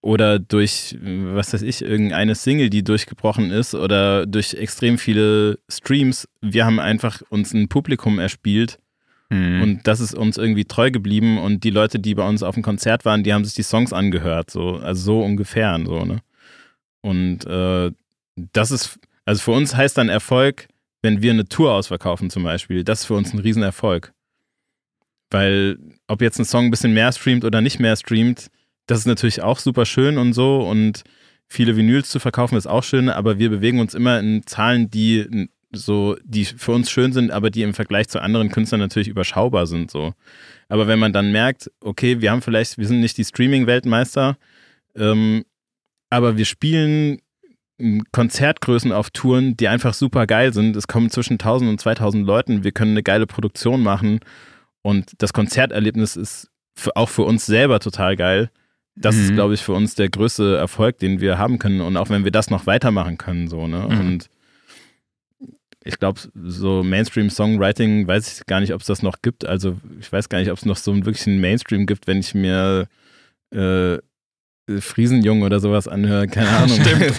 oder durch, was weiß ich, irgendeine Single, die durchgebrochen ist oder durch extrem viele Streams. Wir haben einfach uns ein Publikum erspielt, Mhm. Und das ist uns irgendwie treu geblieben und die Leute, die bei uns auf dem Konzert waren, die haben sich die Songs angehört, so, also so ungefähr, so, ne? Und äh, das ist, also für uns heißt dann Erfolg, wenn wir eine Tour ausverkaufen zum Beispiel, das ist für uns ein Riesenerfolg. Weil ob jetzt ein Song ein bisschen mehr streamt oder nicht mehr streamt, das ist natürlich auch super schön und so und viele Vinyls zu verkaufen ist auch schön, aber wir bewegen uns immer in Zahlen, die so, die für uns schön sind, aber die im Vergleich zu anderen Künstlern natürlich überschaubar sind, so. Aber wenn man dann merkt, okay, wir haben vielleicht, wir sind nicht die Streaming-Weltmeister, ähm, aber wir spielen Konzertgrößen auf Touren, die einfach super geil sind. Es kommen zwischen 1000 und 2000 Leuten. Wir können eine geile Produktion machen und das Konzerterlebnis ist für, auch für uns selber total geil. Das mhm. ist, glaube ich, für uns der größte Erfolg, den wir haben können. Und auch wenn wir das noch weitermachen können, so, ne? Mhm. Und ich glaube, so Mainstream-Songwriting, weiß ich gar nicht, ob es das noch gibt. Also ich weiß gar nicht, ob es noch so einen wirklichen Mainstream gibt, wenn ich mir äh, Friesenjung oder sowas anhöre, keine Ahnung. Stimmt.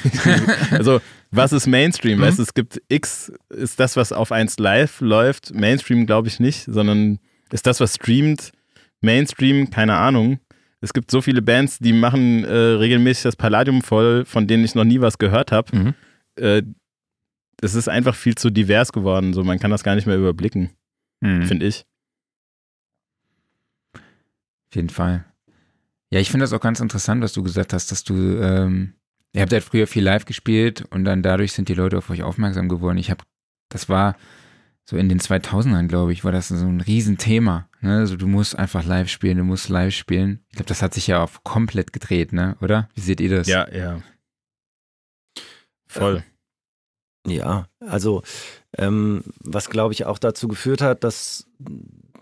also, was ist Mainstream? Mhm. Weißt du, es gibt X, ist das, was auf 1 live läuft. Mainstream glaube ich nicht, sondern ist das, was streamt. Mainstream, keine Ahnung. Es gibt so viele Bands, die machen äh, regelmäßig das Palladium voll, von denen ich noch nie was gehört habe. Mhm. Es ist einfach viel zu divers geworden, so man kann das gar nicht mehr überblicken, mhm. finde ich. Auf jeden Fall. Ja, ich finde das auch ganz interessant, was du gesagt hast, dass du, ähm, ihr habt halt früher viel live gespielt und dann dadurch sind die Leute auf euch aufmerksam geworden. Ich habe, das war so in den 2000ern, glaube ich, war das so ein Riesenthema. Ne? Also du musst einfach live spielen, du musst live spielen. Ich glaube, das hat sich ja auf komplett gedreht, ne? Oder? Wie seht ihr das? Ja, ja. Voll. Ja, also ähm, was glaube ich auch dazu geführt hat, dass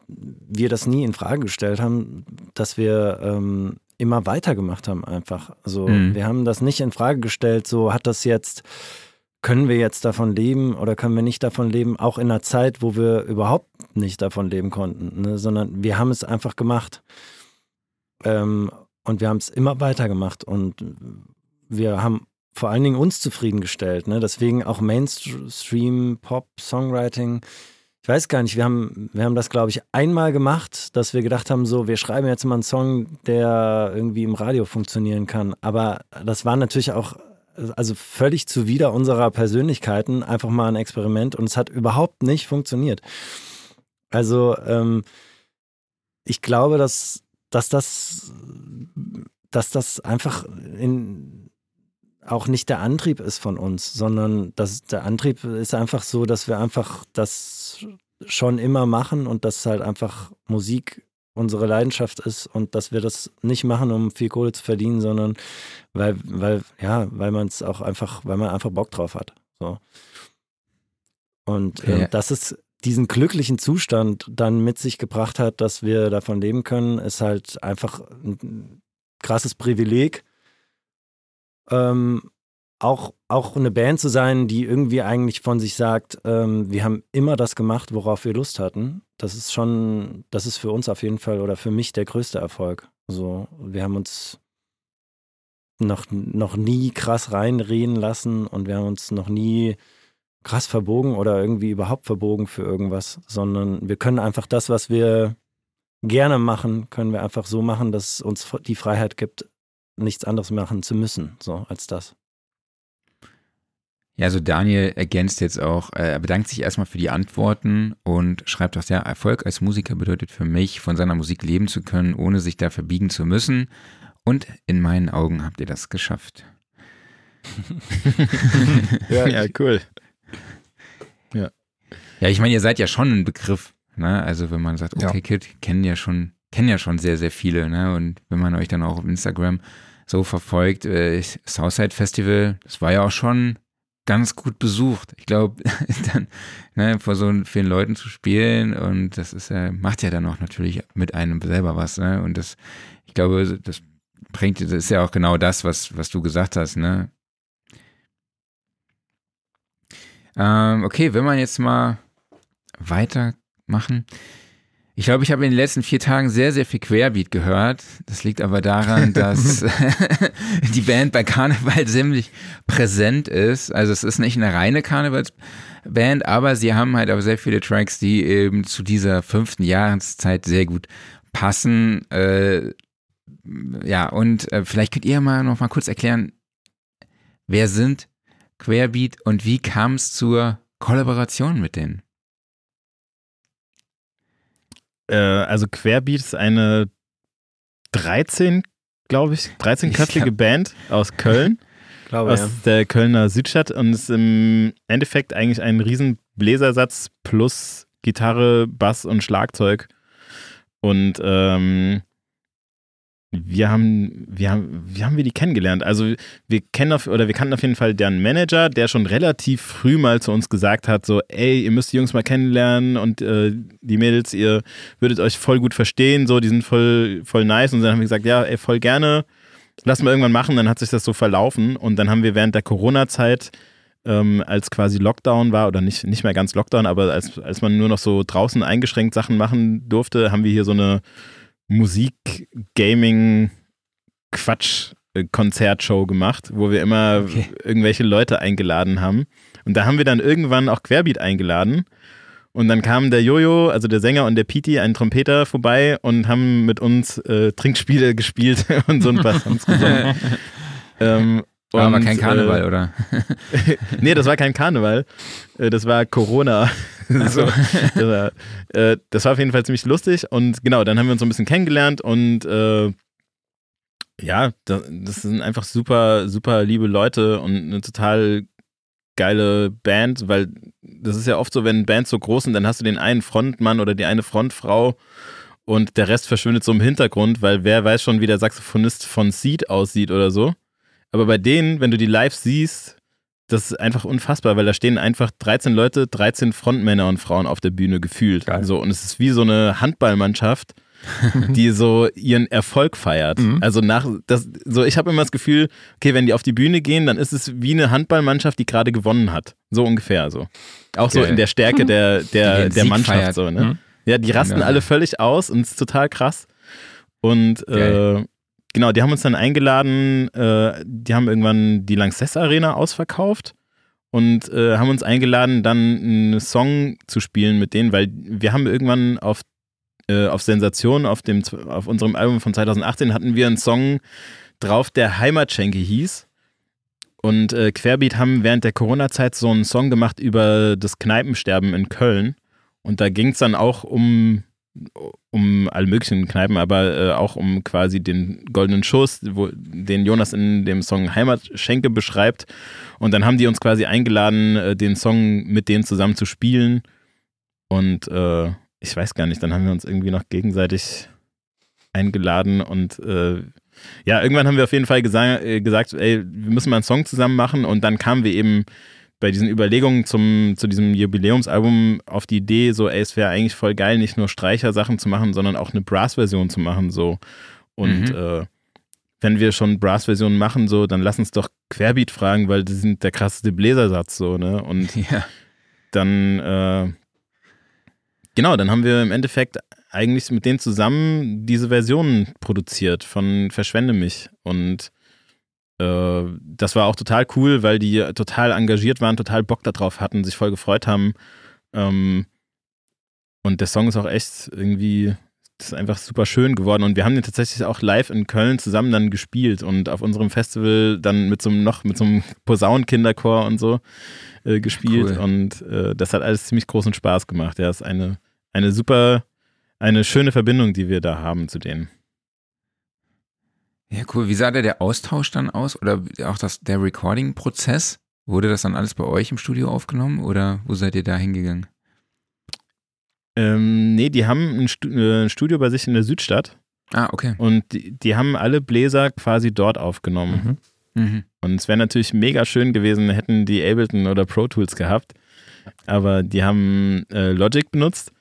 wir das nie in Frage gestellt haben, dass wir ähm, immer weitergemacht haben einfach. Also mhm. wir haben das nicht in Frage gestellt, so hat das jetzt, können wir jetzt davon leben oder können wir nicht davon leben, auch in einer Zeit, wo wir überhaupt nicht davon leben konnten, ne? sondern wir haben es einfach gemacht. Ähm, und wir haben es immer weitergemacht und wir haben vor allen Dingen uns zufriedengestellt. Ne? Deswegen auch Mainstream, Pop, Songwriting ich weiß gar nicht, wir haben, wir haben das, glaube ich, einmal gemacht, dass wir gedacht haben, so, wir schreiben jetzt mal einen Song, der irgendwie im Radio funktionieren kann. Aber das war natürlich auch, also völlig zuwider unserer Persönlichkeiten, einfach mal ein Experiment und es hat überhaupt nicht funktioniert. Also, ähm, ich glaube, dass, dass das, dass das einfach in, auch nicht der Antrieb ist von uns, sondern dass der Antrieb ist einfach so, dass wir einfach das schon immer machen und dass halt einfach Musik unsere Leidenschaft ist und dass wir das nicht machen, um viel Kohle zu verdienen, sondern weil, weil, ja, weil man es auch einfach, weil man einfach Bock drauf hat. So. Und äh, dass es diesen glücklichen Zustand dann mit sich gebracht hat, dass wir davon leben können, ist halt einfach ein krasses Privileg. Ähm, auch, auch eine Band zu sein, die irgendwie eigentlich von sich sagt, ähm, wir haben immer das gemacht, worauf wir Lust hatten. Das ist schon, das ist für uns auf jeden Fall oder für mich der größte Erfolg. So, wir haben uns noch, noch nie krass reinreden lassen und wir haben uns noch nie krass verbogen oder irgendwie überhaupt verbogen für irgendwas, sondern wir können einfach das, was wir gerne machen, können wir einfach so machen, dass es uns die Freiheit gibt, nichts anderes machen zu müssen, so als das. Ja, also Daniel ergänzt jetzt auch, äh, er bedankt sich erstmal für die Antworten und schreibt auch, ja, Erfolg als Musiker bedeutet für mich, von seiner Musik leben zu können, ohne sich da verbiegen zu müssen. Und in meinen Augen habt ihr das geschafft. ja, ja, cool. Ja. Ja, ich meine, ihr seid ja schon ein Begriff, ne? Also wenn man sagt, okay, ja. Kid, kennen ja schon, kennen ja schon sehr, sehr viele, ne? Und wenn man euch dann auch auf Instagram so verfolgt, äh, Southside Festival, das war ja auch schon ganz gut besucht. Ich glaube, ne, vor so vielen Leuten zu spielen und das ist ja, macht ja dann auch natürlich mit einem selber was, ne? Und das, ich glaube, das bringt, das ist ja auch genau das, was, was du gesagt hast, ne? Ähm, okay, wenn man jetzt mal weitermachen. Ich glaube, ich habe in den letzten vier Tagen sehr, sehr viel Querbeat gehört. Das liegt aber daran, dass die Band bei Karneval ziemlich präsent ist. Also es ist nicht eine reine Karnevalsband, aber sie haben halt auch sehr viele Tracks, die eben zu dieser fünften Jahreszeit sehr gut passen. Äh, ja, und äh, vielleicht könnt ihr mal noch mal kurz erklären, wer sind Querbeat und wie kam es zur Kollaboration mit denen? Äh, also Querbeat ist eine 13, glaube ich, 13-köpfige Band aus Köln. glaube, aus ja. der Kölner Südstadt und ist im Endeffekt eigentlich ein riesen Bläsersatz plus Gitarre, Bass und Schlagzeug. Und ähm, wir haben, wir haben, wie haben wir die kennengelernt? Also wir kennen auf, oder wir kannten auf jeden Fall deren Manager, der schon relativ früh mal zu uns gesagt hat, so, ey, ihr müsst die Jungs mal kennenlernen und äh, die Mädels, ihr würdet euch voll gut verstehen, so, die sind voll, voll nice. Und dann haben wir gesagt, ja, ey, voll gerne, lass mal irgendwann machen. Dann hat sich das so verlaufen und dann haben wir während der Corona-Zeit ähm, als quasi Lockdown war, oder nicht, nicht mehr ganz Lockdown, aber als, als man nur noch so draußen eingeschränkt Sachen machen durfte, haben wir hier so eine Musik, Gaming, Quatsch. Konzertshow gemacht, wo wir immer okay. irgendwelche Leute eingeladen haben. Und da haben wir dann irgendwann auch Querbeat eingeladen. Und dann kamen der Jojo, also der Sänger und der Piti, ein Trompeter, vorbei und haben mit uns äh, Trinkspiele gespielt und so ein paar Songs gesungen. ähm, war und, aber kein Karneval, äh, oder? nee, das war kein Karneval. Äh, das war Corona. so, das, war, äh, das, war, auf jeden Fall ziemlich lustig. Und genau, dann haben wir uns so ein bisschen kennengelernt und äh, ja, das, das, sind einfach super, super liebe Leute und eine total geile Band, weil das ist ja oft so, wenn Bands so groß sind, dann hast du den einen Frontmann oder die eine Frontfrau und der Rest verschwindet so im Hintergrund, weil wer weiß schon, wie der Saxophonist von Seed aussieht oder so. Aber bei denen, wenn du die live siehst, das ist einfach unfassbar, weil da stehen einfach 13 Leute, 13 Frontmänner und Frauen auf der Bühne gefühlt. Geil. So, und es ist wie so eine Handballmannschaft, die so ihren Erfolg feiert. Mhm. Also nach das, so ich habe immer das Gefühl, okay, wenn die auf die Bühne gehen, dann ist es wie eine Handballmannschaft, die gerade gewonnen hat. So ungefähr so. Auch okay. so in der Stärke der, der, der Mannschaft. So, ne? Mhm. Ja, die rasten ja. alle völlig aus und es ist total krass. Und äh, genau, die haben uns dann eingeladen, äh, die haben irgendwann die Lanxess Arena ausverkauft und äh, haben uns eingeladen, dann einen Song zu spielen mit denen, weil wir haben irgendwann auf, äh, auf Sensation, auf, dem, auf unserem Album von 2018 hatten wir einen Song drauf, der Heimatschenke hieß. Und äh, Querbeat haben während der Corona-Zeit so einen Song gemacht über das Kneipensterben in Köln. Und da ging es dann auch um um alle möglichen Kneipen, aber äh, auch um quasi den goldenen Schuss, wo, den Jonas in dem Song Heimatschenke beschreibt. Und dann haben die uns quasi eingeladen, äh, den Song mit denen zusammen zu spielen. Und äh, ich weiß gar nicht, dann haben wir uns irgendwie noch gegenseitig eingeladen und äh, ja, irgendwann haben wir auf jeden Fall äh, gesagt, ey, wir müssen mal einen Song zusammen machen und dann kamen wir eben bei diesen Überlegungen zum, zu diesem Jubiläumsalbum auf die Idee, so, ey, es wäre eigentlich voll geil, nicht nur Streicher-Sachen zu machen, sondern auch eine Brass-Version zu machen, so. Und mhm. äh, wenn wir schon Brass-Versionen machen, so, dann lass uns doch Querbeat fragen, weil die sind der krasseste Bläsersatz, so, ne? Und ja. dann, äh, genau, dann haben wir im Endeffekt eigentlich mit denen zusammen diese Versionen produziert von Verschwende mich. Und äh, das war auch total cool, weil die total engagiert waren, total Bock darauf hatten, sich voll gefreut haben. Ähm, und der Song ist auch echt irgendwie, das ist einfach super schön geworden. Und wir haben den tatsächlich auch live in Köln zusammen dann gespielt und auf unserem Festival dann mit so einem noch, mit so einem Posaunenkinderchor und so äh, gespielt. Cool. Und äh, das hat alles ziemlich großen Spaß gemacht. Ja, ist eine, eine super, eine schöne Verbindung, die wir da haben zu denen. Ja, cool. Wie sah der, der Austausch dann aus? Oder auch das, der Recording-Prozess? Wurde das dann alles bei euch im Studio aufgenommen oder wo seid ihr da hingegangen? Ähm, nee, die haben ein, äh, Studio bei sich in der Südstadt. Ah, okay. Und die, die haben alle Bläser quasi dort aufgenommen. Mhm. Mhm. Und es wäre natürlich mega schön gewesen, hätten die Ableton oder Pro Tools gehabt. Aber die haben äh, Logic benutzt.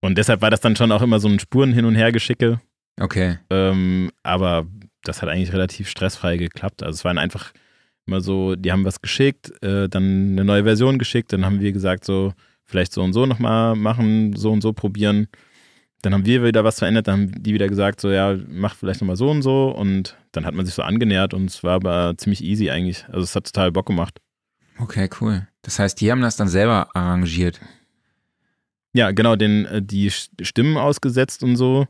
Und deshalb war das dann schon auch immer so ein Spuren hin und her geschicke. Okay. Ähm, aber das hat eigentlich relativ stressfrei geklappt. Also es waren einfach immer so, die haben was geschickt, äh, dann eine neue Version geschickt, dann haben wir gesagt, so, vielleicht so und so nochmal machen, so und so probieren. Dann haben wir wieder was verändert, dann haben die wieder gesagt, so, ja, mach vielleicht nochmal so und so. Und dann hat man sich so angenähert und es war aber ziemlich easy eigentlich. Also es hat total Bock gemacht. Okay, cool. Das heißt, die haben das dann selber arrangiert. Ja, genau, den, äh, die Stimmen ausgesetzt und so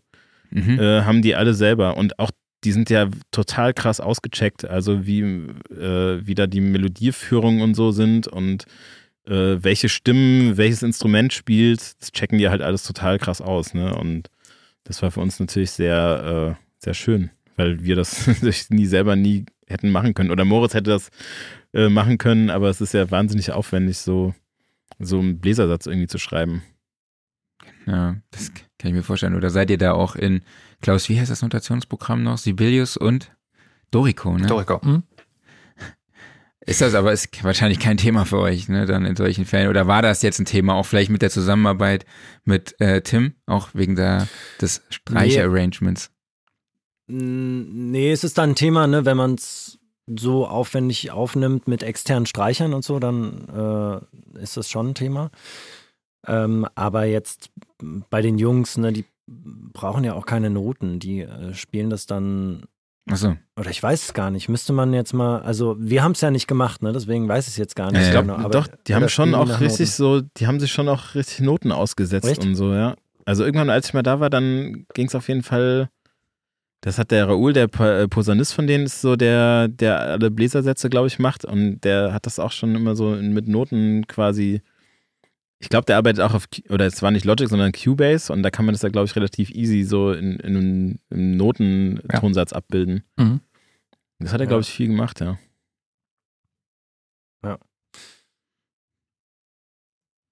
mhm. äh, haben die alle selber. Und auch die sind ja total krass ausgecheckt, also wie, äh, wie da die Melodieführung und so sind und äh, welche Stimmen, welches Instrument spielt, das checken die halt alles total krass aus. Ne? Und das war für uns natürlich sehr, äh, sehr schön, weil wir das nie selber nie hätten machen können. Oder Moritz hätte das äh, machen können, aber es ist ja wahnsinnig aufwendig, so, so einen Bläsersatz irgendwie zu schreiben. Ja, das Kann ich mir vorstellen. Oder seid ihr da auch in, Klaus, wie heißt das Notationsprogramm noch? Sibelius und Dorico, ne? Dorico. Hm? Ist das aber ist wahrscheinlich kein Thema für euch, ne, dann in solchen Fällen? Oder war das jetzt ein Thema, auch vielleicht mit der Zusammenarbeit mit äh, Tim, auch wegen der, des Streicherarrangements? Nee, es ist dann ein Thema, ne, wenn man es so aufwendig aufnimmt mit externen Streichern und so, dann äh, ist das schon ein Thema. Ähm, aber jetzt bei den Jungs, ne, die brauchen ja auch keine Noten, die äh, spielen das dann Ach so. Oder ich weiß es gar nicht. Müsste man jetzt mal, also wir haben es ja nicht gemacht, ne? Deswegen weiß ich es jetzt gar nicht. ich so glaube, doch, die haben schon auch richtig so, die haben sich schon auch richtig Noten ausgesetzt Echt? und so, ja. Also irgendwann, als ich mal da war, dann ging es auf jeden Fall. Das hat der Raoul, der äh, Posaunist von denen, ist so der, der alle Bläsersätze, glaube ich, macht. Und der hat das auch schon immer so mit Noten quasi ich glaube, der arbeitet auch auf, oder es war nicht Logic, sondern Cubase und da kann man das ja, glaube ich, relativ easy so in, in einem, einem Notentonsatz ja. abbilden. Mhm. Das hat er, glaube ich, viel gemacht, ja. Ja.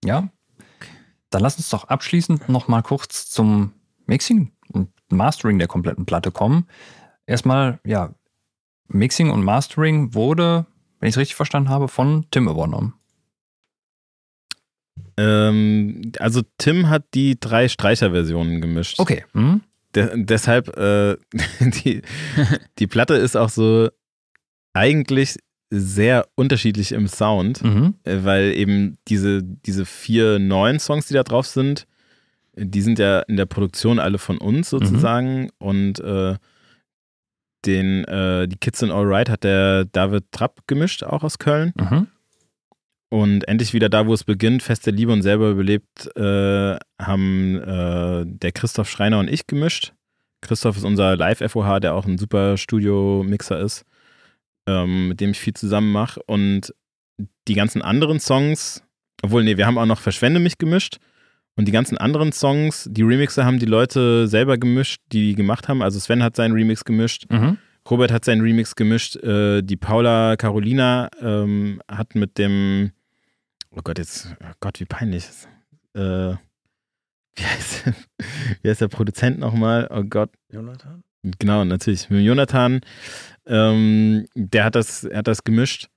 Ja. Dann lass uns doch abschließend nochmal kurz zum Mixing und Mastering der kompletten Platte kommen. Erstmal, ja, Mixing und Mastering wurde, wenn ich es richtig verstanden habe, von Tim übernommen. Ähm, also Tim hat die drei Streicherversionen gemischt. Okay. Mhm. De deshalb, äh, die, die Platte ist auch so eigentlich sehr unterschiedlich im Sound, mhm. Äh, weil eben diese, diese vier neuen Songs, die da drauf sind, die sind ja in der Produktion alle von uns sozusagen mhm. und äh, den, äh, die Kids in Alright hat der David Trapp gemischt, auch aus Köln. Mhm. Und endlich wieder da, wo es beginnt, Feste Liebe und selber überlebt, äh, haben äh, der Christoph Schreiner und ich gemischt. Christoph ist unser Live-FOH, der auch ein super Studio-Mixer ist, ähm, mit dem ich viel zusammen mache. Und die ganzen anderen Songs, obwohl, nee, wir haben auch noch Verschwende mich gemischt. Und die ganzen anderen Songs, die Remixe haben die Leute selber gemischt, die, die gemacht haben. Also Sven hat seinen Remix gemischt. Mhm. Robert hat seinen Remix gemischt. Äh, die Paula Carolina ähm, hat mit dem oh Gott, jetzt, oh Gott, wie peinlich. Äh, wie, heißt, wie heißt der Produzent nochmal? Oh Gott. Jonathan? Genau, natürlich. Mit Jonathan. Ähm, der hat das, er hat das gemischt,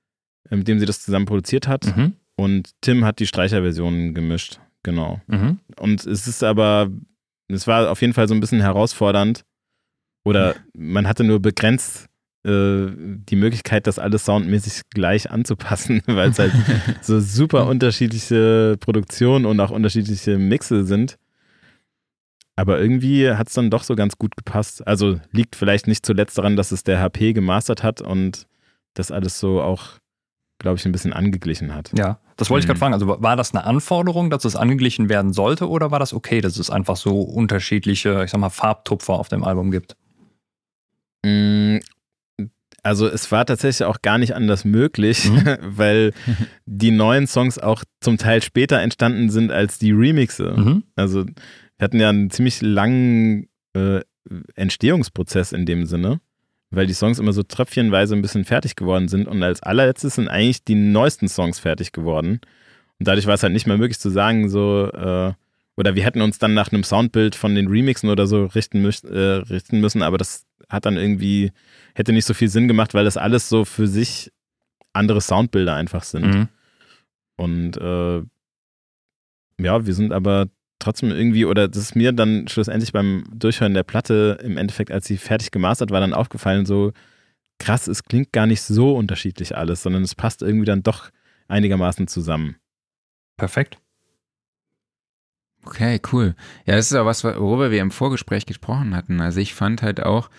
äh, mit dem sie das zusammen produziert hat. Mhm. Und Tim hat die Streicherversion gemischt. Genau. Mhm. Und es ist aber, es war auf jeden Fall so ein bisschen herausfordernd. Oder man hatte nur begrenzt die Möglichkeit, das alles soundmäßig gleich anzupassen, weil es halt so super unterschiedliche Produktionen und auch unterschiedliche Mixe sind. Aber irgendwie hat es dann doch so ganz gut gepasst. Also liegt vielleicht nicht zuletzt daran, dass es der HP gemastert hat und das alles so auch, glaube ich, ein bisschen angeglichen hat. Ja, das wollte ich gerade mhm. fragen. Also war das eine Anforderung, dass es angeglichen werden sollte oder war das okay, dass es einfach so unterschiedliche, ich sag mal, Farbtupfer auf dem Album gibt? Also es war tatsächlich auch gar nicht anders möglich, mhm. weil die neuen Songs auch zum Teil später entstanden sind als die Remixe. Mhm. Also wir hatten ja einen ziemlich langen äh, Entstehungsprozess in dem Sinne, weil die Songs immer so tröpfchenweise ein bisschen fertig geworden sind und als allerletztes sind eigentlich die neuesten Songs fertig geworden. Und dadurch war es halt nicht mehr möglich zu sagen, so, äh, oder wir hätten uns dann nach einem Soundbild von den Remixen oder so richten, mü äh, richten müssen, aber das hat dann irgendwie hätte nicht so viel Sinn gemacht, weil das alles so für sich andere Soundbilder einfach sind. Mhm. Und äh, ja, wir sind aber trotzdem irgendwie, oder das ist mir dann schlussendlich beim Durchhören der Platte im Endeffekt, als sie fertig gemastert war, dann aufgefallen, so krass, es klingt gar nicht so unterschiedlich alles, sondern es passt irgendwie dann doch einigermaßen zusammen. Perfekt. Okay, cool. Ja, das ist auch was, worüber wir im Vorgespräch gesprochen hatten. Also ich fand halt auch,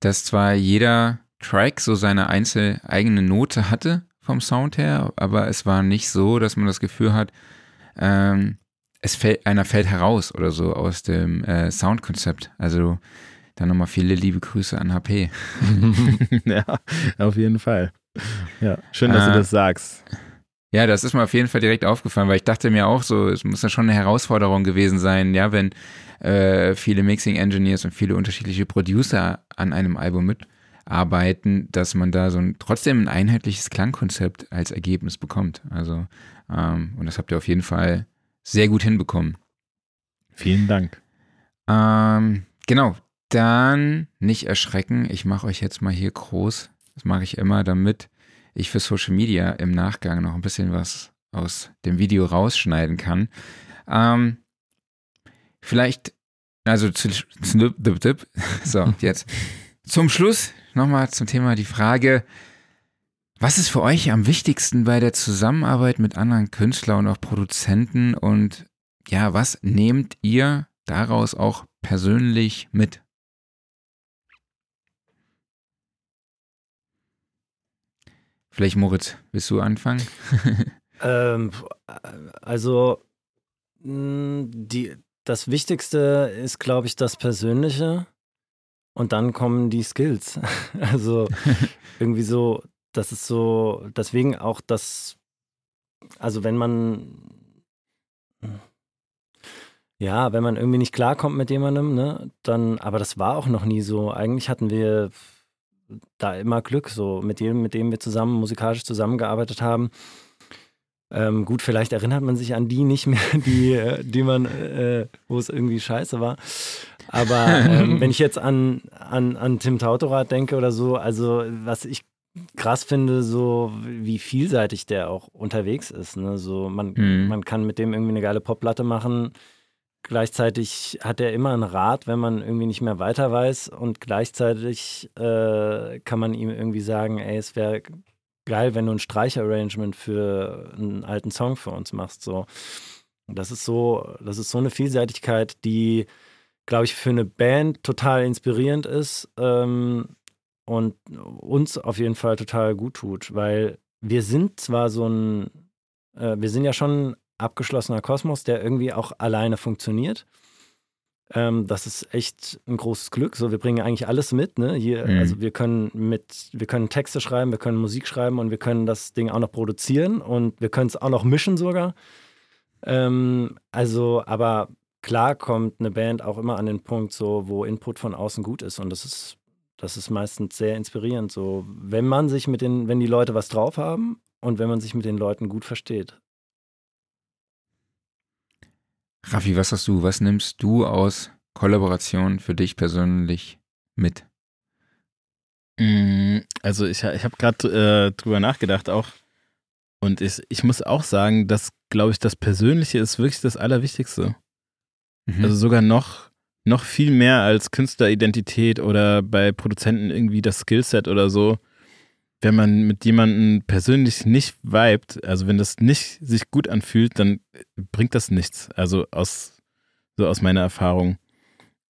dass zwar jeder Track so seine einzelne eigene Note hatte vom Sound her, aber es war nicht so, dass man das Gefühl hat, ähm, es fällt, einer fällt heraus oder so aus dem äh, Soundkonzept. Also dann nochmal viele liebe Grüße an HP. ja, auf jeden Fall. Ja, schön, dass äh, du das sagst. Ja, das ist mir auf jeden Fall direkt aufgefallen, weil ich dachte mir auch so, es muss ja schon eine Herausforderung gewesen sein, ja, wenn äh, viele Mixing Engineers und viele unterschiedliche Producer an einem Album mitarbeiten, dass man da so ein trotzdem ein einheitliches Klangkonzept als Ergebnis bekommt. Also, ähm, und das habt ihr auf jeden Fall sehr gut hinbekommen. Vielen Dank. Ähm, genau, dann nicht erschrecken. Ich mache euch jetzt mal hier groß. Das mache ich immer, damit ich für Social Media im Nachgang noch ein bisschen was aus dem Video rausschneiden kann. Ähm, vielleicht, also zu, so, jetzt. Zum Schluss nochmal zum Thema die Frage, was ist für euch am wichtigsten bei der Zusammenarbeit mit anderen Künstlern und auch Produzenten und ja, was nehmt ihr daraus auch persönlich mit? Vielleicht Moritz, willst du anfangen? ähm, also die, das Wichtigste ist, glaube ich, das Persönliche und dann kommen die Skills. Also irgendwie so, das ist so, deswegen auch das, also wenn man ja, wenn man irgendwie nicht klarkommt mit jemandem, ne, dann, aber das war auch noch nie so. Eigentlich hatten wir da immer Glück, so mit jedem, mit dem wir zusammen musikalisch zusammengearbeitet haben. Ähm, gut, vielleicht erinnert man sich an die nicht mehr, die, äh, die man, äh, wo es irgendwie scheiße war. Aber ähm, wenn ich jetzt an, an, an Tim Tautorat denke oder so, also was ich krass finde, so wie vielseitig der auch unterwegs ist. Ne? So, man, mhm. man kann mit dem irgendwie eine geile Popplatte machen Gleichzeitig hat er immer einen Rat, wenn man irgendwie nicht mehr weiter weiß. Und gleichzeitig äh, kann man ihm irgendwie sagen, ey, es wäre geil, wenn du ein Streicherarrangement für einen alten Song für uns machst. So. Das ist so, das ist so eine Vielseitigkeit, die, glaube ich, für eine Band total inspirierend ist ähm, und uns auf jeden Fall total gut tut, weil wir sind zwar so ein, äh, wir sind ja schon abgeschlossener Kosmos, der irgendwie auch alleine funktioniert. Ähm, das ist echt ein großes Glück. So, wir bringen eigentlich alles mit. Ne? Hier, mhm. Also wir können mit, wir können Texte schreiben, wir können Musik schreiben und wir können das Ding auch noch produzieren und wir können es auch noch mischen sogar. Ähm, also, aber klar kommt eine Band auch immer an den Punkt, so, wo Input von außen gut ist. Und das ist, das ist meistens sehr inspirierend. So, wenn man sich mit den, wenn die Leute was drauf haben und wenn man sich mit den Leuten gut versteht. Raffi, was hast du, was nimmst du aus Kollaboration für dich persönlich mit? Mm, also ich, ich habe gerade äh, drüber nachgedacht auch und ich, ich muss auch sagen, dass, glaube ich, das Persönliche ist wirklich das Allerwichtigste. Mhm. Also sogar noch, noch viel mehr als Künstleridentität oder bei Produzenten irgendwie das Skillset oder so wenn man mit jemandem persönlich nicht vibet, also wenn das nicht sich gut anfühlt, dann bringt das nichts. Also aus, so aus meiner Erfahrung.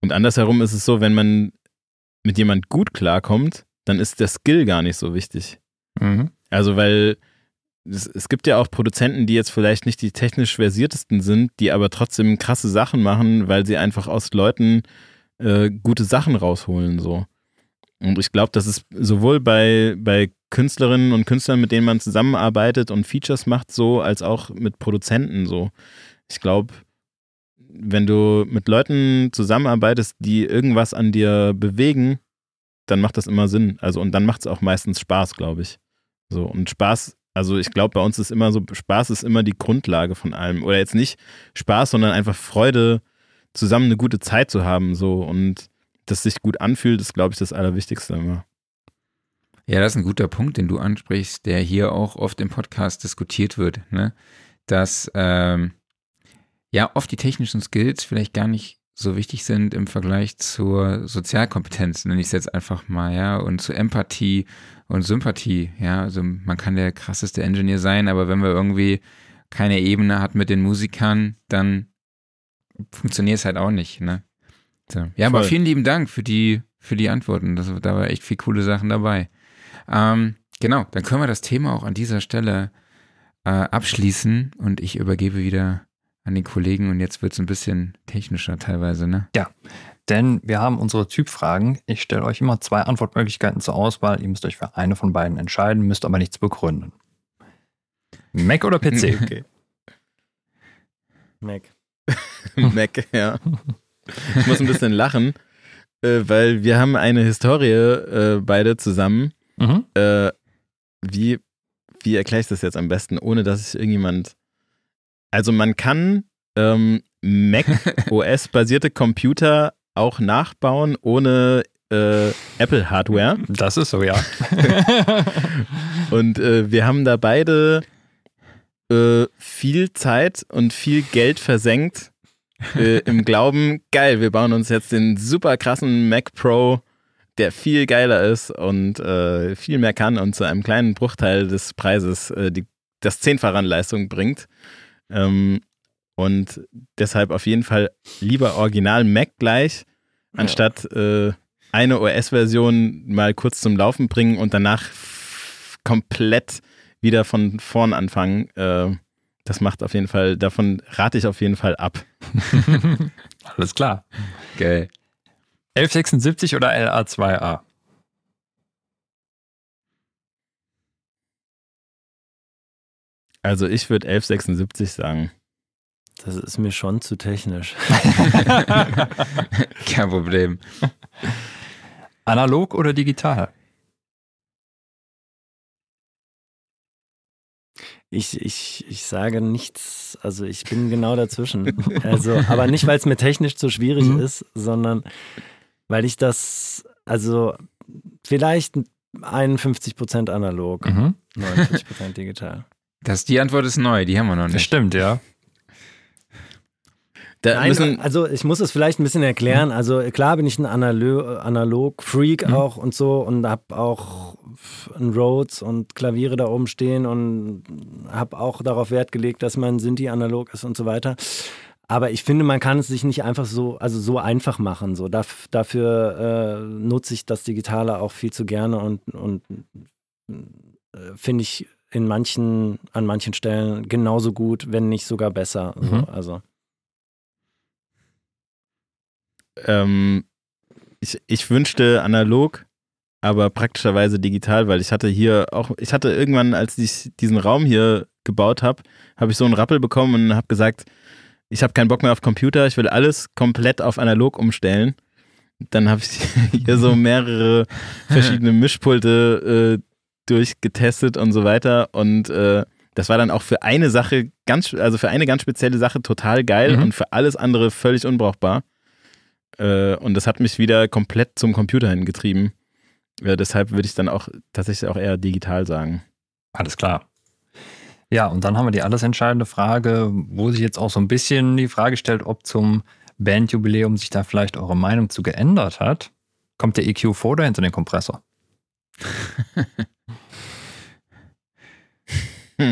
Und andersherum ist es so, wenn man mit jemand gut klarkommt, dann ist der Skill gar nicht so wichtig. Mhm. Also, weil es, es, gibt ja auch Produzenten, die jetzt vielleicht nicht die technisch versiertesten sind, die aber trotzdem krasse Sachen machen, weil sie einfach aus Leuten äh, gute Sachen rausholen, so. Und ich glaube, das ist sowohl bei, bei Künstlerinnen und Künstlern, mit denen man zusammenarbeitet und Features macht, so, als auch mit Produzenten so. Ich glaube, wenn du mit Leuten zusammenarbeitest, die irgendwas an dir bewegen, dann macht das immer Sinn. Also, und dann macht es auch meistens Spaß, glaube ich. So, und Spaß, also ich glaube, bei uns ist immer so, Spaß ist immer die Grundlage von allem. Oder jetzt nicht Spaß, sondern einfach Freude, zusammen eine gute Zeit zu haben, so. Und das sich gut anfühlt, ist, glaube ich, das Allerwichtigste immer. Ja, das ist ein guter Punkt, den du ansprichst, der hier auch oft im Podcast diskutiert wird, ne? dass ähm, ja oft die technischen Skills vielleicht gar nicht so wichtig sind im Vergleich zur Sozialkompetenz, nenne ich es jetzt einfach mal, ja, und zur Empathie und Sympathie, ja, also man kann der krasseste Engineer sein, aber wenn wir irgendwie keine Ebene hat mit den Musikern, dann funktioniert es halt auch nicht, ne? So. Ja, Voll. aber vielen lieben Dank für die, für die Antworten. Das, da war echt viel coole Sachen dabei. Ähm, genau, dann können wir das Thema auch an dieser Stelle äh, abschließen und ich übergebe wieder an den Kollegen und jetzt wird es ein bisschen technischer teilweise, ne? Ja, denn wir haben unsere Typfragen. Ich stelle euch immer zwei Antwortmöglichkeiten zur Auswahl. Ihr müsst euch für eine von beiden entscheiden, müsst aber nichts begründen. Mac oder PC? Okay. Mac. Mac, ja. Ich muss ein bisschen lachen, äh, weil wir haben eine Historie äh, beide zusammen. Mhm. Äh, wie, wie erkläre ich das jetzt am besten, ohne dass sich irgendjemand. Also man kann ähm, Mac OS-basierte Computer auch nachbauen ohne äh, Apple Hardware. Das ist so, ja. und äh, wir haben da beide äh, viel Zeit und viel Geld versenkt äh, im Glauben, geil, wir bauen uns jetzt den super krassen Mac Pro, der viel geiler ist und äh, viel mehr kann und zu einem kleinen Bruchteil des Preises äh, die, das Zehnfache an Leistung bringt. Ähm, und deshalb auf jeden Fall lieber Original Mac gleich, anstatt ja. äh, eine OS-Version mal kurz zum Laufen bringen und danach komplett wieder von vorn anfangen. Äh, das macht auf jeden Fall, davon rate ich auf jeden Fall ab. Alles klar. Geil. 1176 oder LA2A? Also ich würde 1176 sagen. Das ist mir schon zu technisch. Kein Problem. Analog oder digital? Ich, ich, ich sage nichts, also ich bin genau dazwischen. Also, aber nicht, weil es mir technisch zu schwierig mhm. ist, sondern weil ich das, also vielleicht 51% analog, mhm. 49% digital. Das, die Antwort ist neu, die haben wir noch nicht. Das stimmt, ja. Nein, also ich muss es vielleicht ein bisschen erklären. Also klar bin ich ein Analog-Freak mhm. auch und so und habe auch ein Rhodes und Klaviere da oben stehen und habe auch darauf Wert gelegt, dass mein Sinti analog ist und so weiter. Aber ich finde, man kann es sich nicht einfach so, also so einfach machen. So dafür äh, nutze ich das Digitale auch viel zu gerne und, und äh, finde ich in manchen, an manchen Stellen genauso gut, wenn nicht sogar besser. Mhm. So, also. Ähm, ich, ich wünschte analog, aber praktischerweise digital, weil ich hatte hier auch, ich hatte irgendwann, als ich diesen Raum hier gebaut habe, habe ich so einen Rappel bekommen und habe gesagt, ich habe keinen Bock mehr auf Computer, ich will alles komplett auf analog umstellen. Dann habe ich hier so mehrere verschiedene Mischpulte äh, durchgetestet und so weiter und äh, das war dann auch für eine Sache ganz, also für eine ganz spezielle Sache total geil mhm. und für alles andere völlig unbrauchbar. Äh, und das hat mich wieder komplett zum Computer hingetrieben. Äh, deshalb würde ich dann auch tatsächlich auch eher digital sagen. Alles klar. Ja, und dann haben wir die alles entscheidende Frage, wo sich jetzt auch so ein bisschen die Frage stellt, ob zum Bandjubiläum sich da vielleicht eure Meinung zu geändert hat. Kommt der EQ vor oder hinter den Kompressor?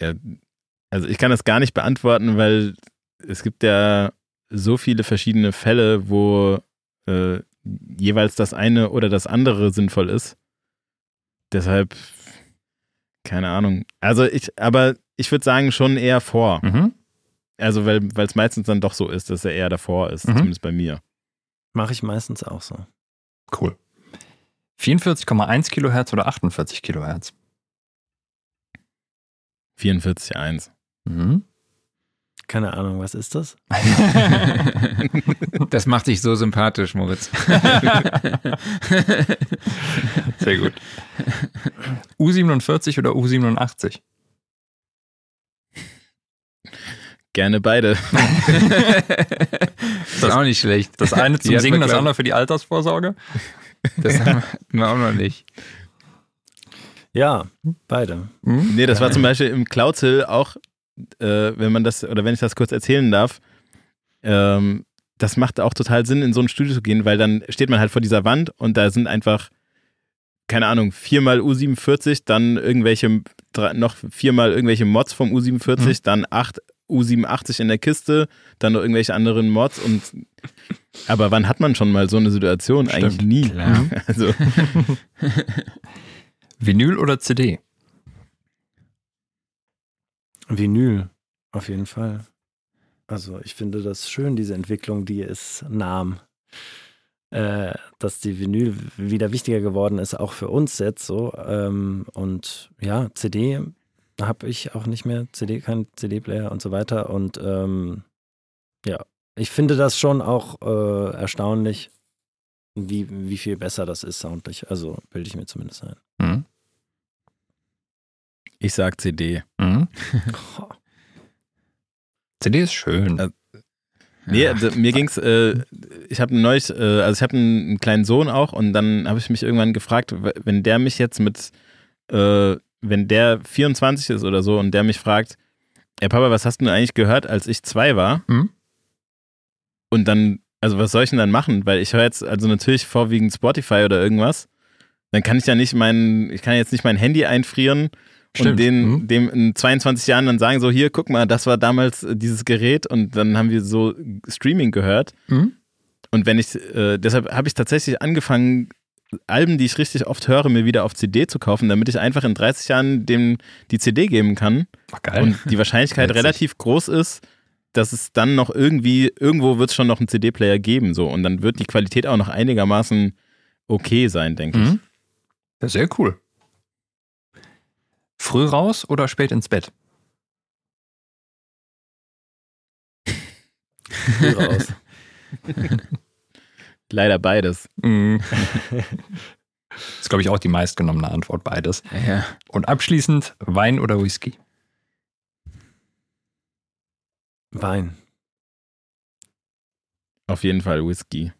ja, also ich kann das gar nicht beantworten, weil es gibt ja so viele verschiedene Fälle, wo äh, jeweils das eine oder das andere sinnvoll ist. Deshalb, keine Ahnung. Also ich, aber ich würde sagen, schon eher vor. Mhm. Also, weil es meistens dann doch so ist, dass er eher davor ist, mhm. zumindest bei mir. Mache ich meistens auch so. Cool. 44,1 Kilohertz oder 48 Kilohertz? 44,1. Mhm. Keine Ahnung, was ist das? das macht dich so sympathisch, Moritz. Sehr gut. U47 oder U87? Gerne beide. das ist auch nicht schlecht. Das eine zum Singen, das andere für die Altersvorsorge? Das haben wir auch noch nicht. Ja, beide. Hm? Nee, das war zum Beispiel im Cloud Hill auch äh, wenn man das, oder wenn ich das kurz erzählen darf, ähm, das macht auch total Sinn, in so ein Studio zu gehen, weil dann steht man halt vor dieser Wand und da sind einfach, keine Ahnung, viermal U47, dann irgendwelche, noch viermal irgendwelche Mods vom U47, mhm. dann acht U87 in der Kiste, dann noch irgendwelche anderen Mods und aber wann hat man schon mal so eine Situation? Stimmt, Eigentlich nie. Klar. Also. Vinyl oder CD? Vinyl, auf jeden Fall. Also ich finde das schön, diese Entwicklung, die es nahm. Äh, dass die Vinyl wieder wichtiger geworden ist, auch für uns jetzt so. Ähm, und ja, CD habe ich auch nicht mehr, CD, kein CD-Player und so weiter. Und ähm, ja, ich finde das schon auch äh, erstaunlich, wie, wie viel besser das ist soundlich. Also bilde ich mir zumindest ein. Mhm. Ich sag CD. Mhm. CD ist schön. Nee, also, mir ging's, äh, ich habe neulich, äh, also ich habe einen, einen, kleinen Sohn auch und dann habe ich mich irgendwann gefragt, wenn der mich jetzt mit, äh, wenn der 24 ist oder so und der mich fragt, ey Papa, was hast du eigentlich gehört, als ich zwei war? Mhm. Und dann, also was soll ich denn dann machen? Weil ich höre jetzt, also natürlich vorwiegend Spotify oder irgendwas. Dann kann ich ja nicht mein, ich kann jetzt nicht mein Handy einfrieren Stimmt. und den, mhm. dem in 22 Jahren dann sagen, so hier, guck mal, das war damals äh, dieses Gerät und dann haben wir so Streaming gehört. Mhm. Und wenn ich, äh, deshalb habe ich tatsächlich angefangen, Alben, die ich richtig oft höre, mir wieder auf CD zu kaufen, damit ich einfach in 30 Jahren dem die CD geben kann. Ach, geil. Und die Wahrscheinlichkeit relativ groß ist, dass es dann noch irgendwie, irgendwo wird es schon noch einen CD-Player geben, so. Und dann wird die Qualität auch noch einigermaßen okay sein, denke mhm. ich. Ja, sehr cool. Früh raus oder spät ins Bett? Früh raus. Leider beides. Mhm. Das ist, glaube ich, auch die meistgenommene Antwort, beides. Ja. Und abschließend Wein oder Whisky? Wein. Auf jeden Fall Whisky.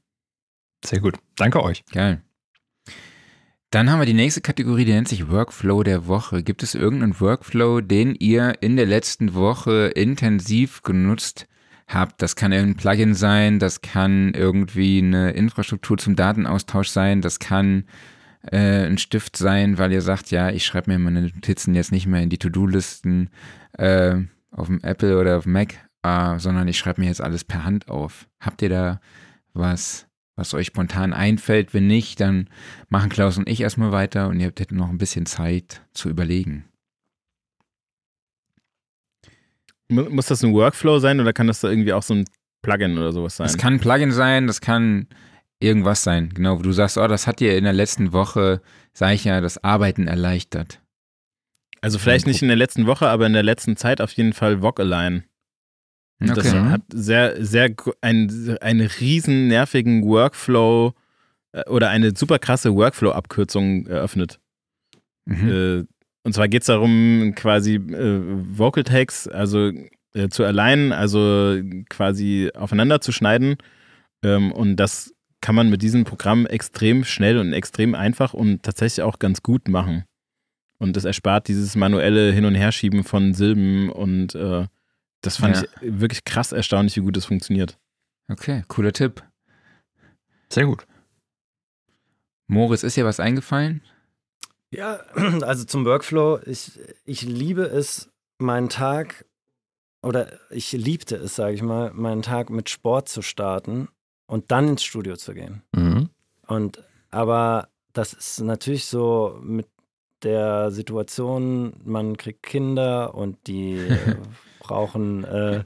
Sehr gut. Danke euch. Geil. Dann haben wir die nächste Kategorie, die nennt sich Workflow der Woche. Gibt es irgendeinen Workflow, den ihr in der letzten Woche intensiv genutzt habt? Das kann ein Plugin sein, das kann irgendwie eine Infrastruktur zum Datenaustausch sein, das kann äh, ein Stift sein, weil ihr sagt, ja, ich schreibe mir meine Notizen jetzt nicht mehr in die To-Do-Listen äh, auf dem Apple oder auf dem Mac, äh, sondern ich schreibe mir jetzt alles per Hand auf. Habt ihr da was? Was euch spontan einfällt. Wenn nicht, dann machen Klaus und ich erstmal weiter und ihr habt noch ein bisschen Zeit zu überlegen. Muss das ein Workflow sein oder kann das da irgendwie auch so ein Plugin oder sowas sein? Das kann ein Plugin sein, das kann irgendwas sein. Genau, wo du sagst, oh, das hat dir in der letzten Woche, sag ich ja, das Arbeiten erleichtert. Also vielleicht nicht in der letzten Woche, aber in der letzten Zeit auf jeden Fall Vocalign. Okay. das hat sehr, sehr einen, einen riesen nervigen Workflow äh, oder eine super krasse Workflow-Abkürzung eröffnet. Mhm. Äh, und zwar geht es darum, quasi äh, Vocal Tags, also äh, zu alignen, also quasi aufeinander zu schneiden. Ähm, und das kann man mit diesem Programm extrem schnell und extrem einfach und tatsächlich auch ganz gut machen. Und das erspart dieses manuelle Hin- und Herschieben von Silben und äh, das fand ja. ich wirklich krass erstaunlich, wie gut das funktioniert. Okay, cooler Tipp. Sehr gut. Moritz, ist dir was eingefallen? Ja, also zum Workflow. Ich, ich liebe es, meinen Tag, oder ich liebte es, sage ich mal, meinen Tag mit Sport zu starten und dann ins Studio zu gehen. Mhm. Und aber das ist natürlich so mit der Situation, man kriegt Kinder und die brauchen äh,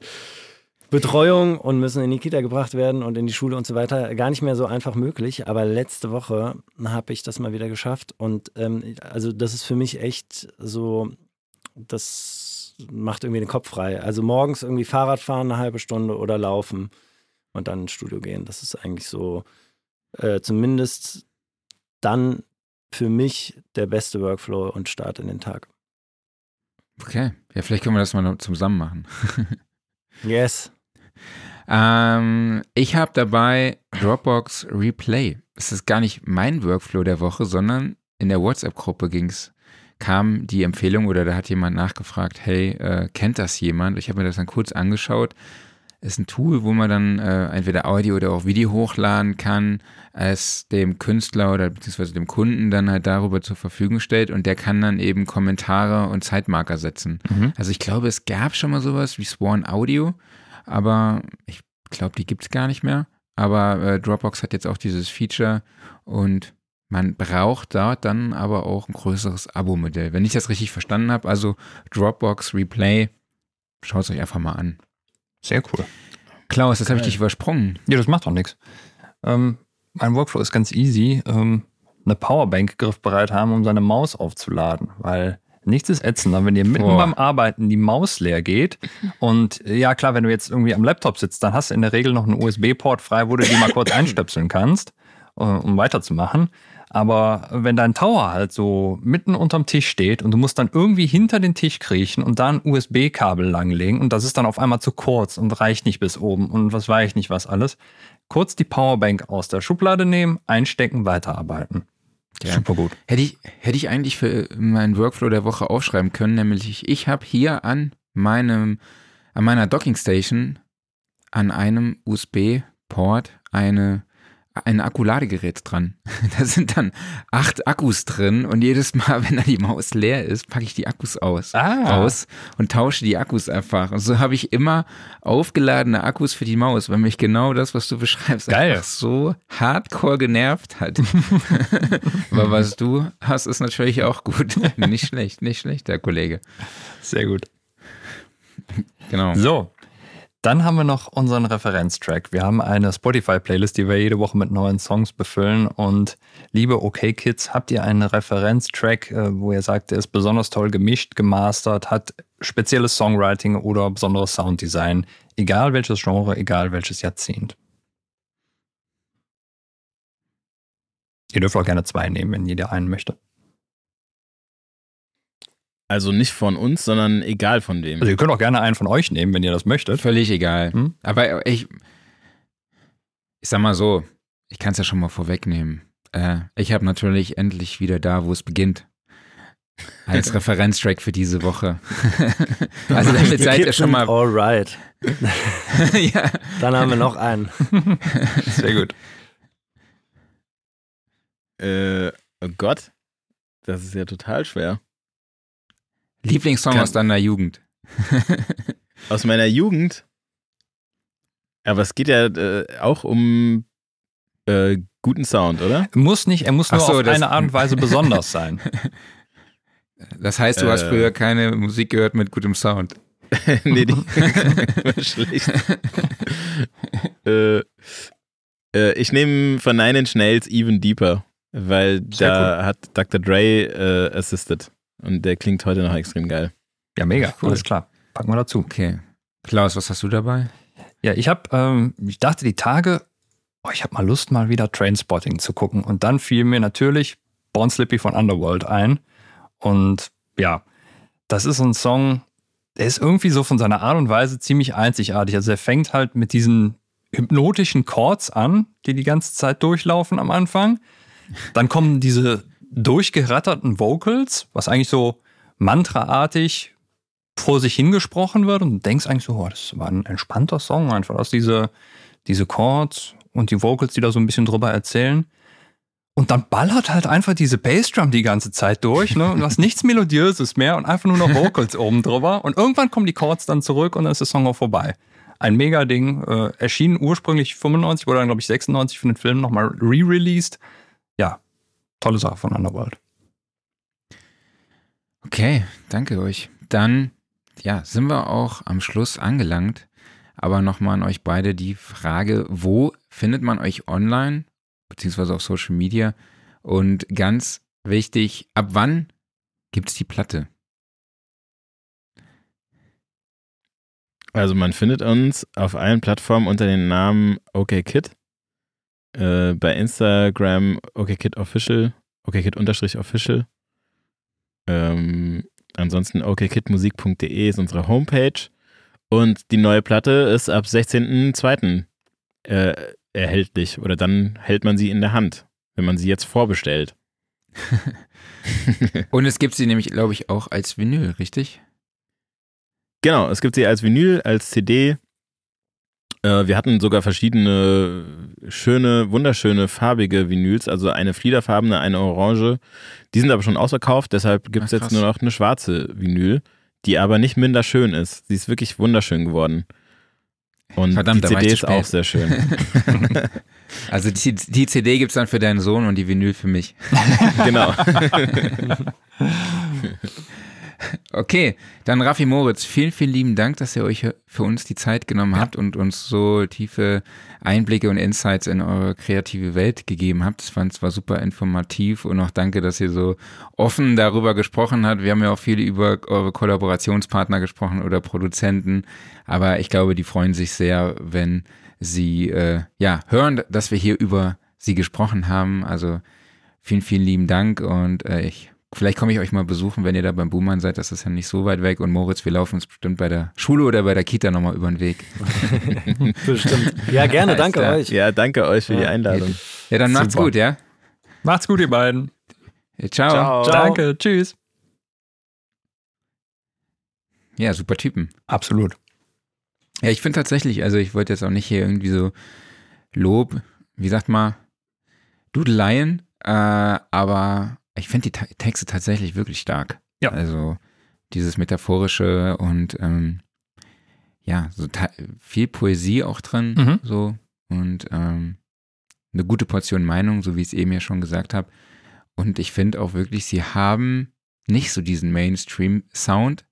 Betreuung und müssen in die Kita gebracht werden und in die Schule und so weiter. Gar nicht mehr so einfach möglich. Aber letzte Woche habe ich das mal wieder geschafft. Und ähm, also das ist für mich echt so, das macht irgendwie den Kopf frei. Also morgens irgendwie Fahrrad fahren eine halbe Stunde oder laufen und dann ins Studio gehen. Das ist eigentlich so äh, zumindest dann für mich der beste Workflow und Start in den Tag. Okay, ja, vielleicht können wir das mal zusammen machen. yes. Ähm, ich habe dabei Dropbox Replay. Es ist gar nicht mein Workflow der Woche, sondern in der WhatsApp-Gruppe ging's kam die Empfehlung oder da hat jemand nachgefragt, hey, äh, kennt das jemand? Ich habe mir das dann kurz angeschaut ist ein Tool, wo man dann äh, entweder Audio oder auch Video hochladen kann, es dem Künstler oder beziehungsweise dem Kunden dann halt darüber zur Verfügung stellt und der kann dann eben Kommentare und Zeitmarker setzen. Mhm. Also ich glaube, es gab schon mal sowas wie Swan Audio, aber ich glaube, die gibt es gar nicht mehr. Aber äh, Dropbox hat jetzt auch dieses Feature und man braucht dort dann aber auch ein größeres Abo-Modell. Wenn ich das richtig verstanden habe, also Dropbox Replay, schaut es euch einfach mal an. Sehr cool. Klaus, das habe ich dich übersprungen. Ja, das macht doch nichts. Ähm, mein Workflow ist ganz easy. Ähm, eine Powerbank griffbereit haben, um seine Maus aufzuladen, weil nichts ist ätzender, wenn dir mitten Boah. beim Arbeiten die Maus leer geht. Und ja, klar, wenn du jetzt irgendwie am Laptop sitzt, dann hast du in der Regel noch einen USB-Port frei, wo du die mal kurz einstöpseln kannst, äh, um weiterzumachen. Aber wenn dein Tower halt so mitten unterm Tisch steht und du musst dann irgendwie hinter den Tisch kriechen und da ein USB-Kabel langlegen und das ist dann auf einmal zu kurz und reicht nicht bis oben und was weiß ich nicht was alles, kurz die Powerbank aus der Schublade nehmen, einstecken, weiterarbeiten. Ja. Super gut. Hätte ich, hätte ich eigentlich für meinen Workflow der Woche aufschreiben können, nämlich ich habe hier an meinem, an meiner Dockingstation an einem USB-Port eine ein Akkuladegerät dran. Da sind dann acht Akkus drin und jedes Mal, wenn da die Maus leer ist, packe ich die Akkus aus, ah. raus und tausche die Akkus einfach. Und so habe ich immer aufgeladene Akkus für die Maus, weil mich genau das, was du beschreibst, Geil. einfach so hardcore genervt hat. Aber was du hast, ist natürlich auch gut. Nicht schlecht, nicht schlecht, der Kollege. Sehr gut. Genau. So, dann haben wir noch unseren Referenztrack. Wir haben eine Spotify-Playlist, die wir jede Woche mit neuen Songs befüllen. Und liebe OK Kids, habt ihr einen Referenztrack, äh, wo ihr sagt, der ist besonders toll gemischt, gemastert, hat spezielles Songwriting oder besonderes Sounddesign, egal welches Genre, egal welches Jahrzehnt? Ihr dürft auch gerne zwei nehmen, wenn jeder einen möchte. Also nicht von uns, sondern egal von wem. Also ihr könnt auch gerne einen von euch nehmen, wenn ihr das möchtet. Völlig egal. Hm? Aber ich, ich sag mal so, ich kann es ja schon mal vorwegnehmen. Äh, ich habe natürlich endlich wieder da, wo es beginnt. Als Referenztrack für diese Woche. also damit seid ihr schon mal. Alright. ja. Dann haben wir noch einen. Sehr gut. Äh, oh Gott, das ist ja total schwer. Lieblingssong Kann, aus deiner Jugend. aus meiner Jugend? Aber es geht ja äh, auch um äh, guten Sound, oder? Muss nicht, er muss nur so, auf eine Art und Weise besonders sein. Das heißt, du äh, hast früher keine Musik gehört mit gutem Sound. nee, die war schlecht. äh, äh, ich nehme von Nine Inch Nails Even Deeper, weil Sehr da cool. hat Dr. Dre äh, assisted. Und der klingt heute noch extrem geil. Ja, mega. Cool. Alles klar. Packen wir dazu. Okay. Klaus, was hast du dabei? Ja, ich habe, ähm, ich dachte die Tage, oh, ich habe mal Lust, mal wieder Trainspotting zu gucken. Und dann fiel mir natürlich Born Slippy von Underworld ein. Und ja, das ist ein Song, der ist irgendwie so von seiner Art und Weise ziemlich einzigartig. Also er fängt halt mit diesen hypnotischen Chords an, die die ganze Zeit durchlaufen am Anfang. Dann kommen diese durchgeratterten Vocals, was eigentlich so mantraartig vor sich hingesprochen wird und du denkst eigentlich so, oh, das war ein entspannter Song einfach, aus diese, diese Chords und die Vocals, die da so ein bisschen drüber erzählen. Und dann ballert halt einfach diese Bassdrum die ganze Zeit durch, ne? Und du hast nichts Melodiöses mehr und einfach nur noch Vocals oben drüber. Und irgendwann kommen die Chords dann zurück und dann ist der Song auch vorbei. Ein Mega-Ding. Äh, erschien ursprünglich 95, wurde dann, glaube ich, 96 für den Film nochmal re-released. Ja, tolle Sache von Underworld. Okay, danke euch. Dann, ja, sind wir auch am Schluss angelangt. Aber nochmal an euch beide die Frage, wo findet man euch online, beziehungsweise auf Social Media? Und ganz wichtig, ab wann gibt es die Platte? Also man findet uns auf allen Plattformen unter dem Namen OKKid. Äh, bei Instagram OKKidOfficial, OKKid-Official. Ähm, ansonsten okkidmusik.de ist unsere Homepage. Und die neue Platte ist ab 16.02. Äh, erhältlich. Oder dann hält man sie in der Hand, wenn man sie jetzt vorbestellt. Und es gibt sie nämlich, glaube ich, auch als Vinyl, richtig? Genau, es gibt sie als Vinyl, als CD, wir hatten sogar verschiedene schöne, wunderschöne farbige Vinyls, also eine fliederfarbene, eine orange. Die sind aber schon ausverkauft, deshalb gibt es jetzt nur noch eine schwarze Vinyl, die aber nicht minder schön ist. Sie ist wirklich wunderschön geworden. Und Verdammt, die CD ist auch sehr schön. also die, die CD gibt es dann für deinen Sohn und die Vinyl für mich. genau. Okay, dann Raffi Moritz, vielen, vielen lieben Dank, dass ihr euch für uns die Zeit genommen habt und uns so tiefe Einblicke und Insights in eure kreative Welt gegeben habt. Ich fand es war super informativ und auch danke, dass ihr so offen darüber gesprochen habt. Wir haben ja auch viel über eure Kollaborationspartner gesprochen oder Produzenten, aber ich glaube, die freuen sich sehr, wenn sie äh, ja hören, dass wir hier über sie gesprochen haben. Also vielen, vielen lieben Dank und äh, ich Vielleicht komme ich euch mal besuchen, wenn ihr da beim Buhmann seid. Das ist ja nicht so weit weg. Und Moritz, wir laufen uns bestimmt bei der Schule oder bei der Kita nochmal über den Weg. bestimmt. Ja, gerne. Danke ja. euch. Ja, danke euch für ja. die Einladung. Ja, dann Super. macht's gut, ja? Macht's gut, ihr beiden. Ja, ciao. ciao. Danke. Tschüss. Ja, super Typen. Absolut. Ja, ich finde tatsächlich, also ich wollte jetzt auch nicht hier irgendwie so Lob, wie sagt man, Dudeleien, äh, aber ich finde die Texte tatsächlich wirklich stark. Ja. Also dieses Metaphorische und ähm, ja, so viel Poesie auch drin, mhm. so und ähm, eine gute Portion Meinung, so wie ich es eben ja schon gesagt habe. Und ich finde auch wirklich, sie haben nicht so diesen Mainstream-Sound.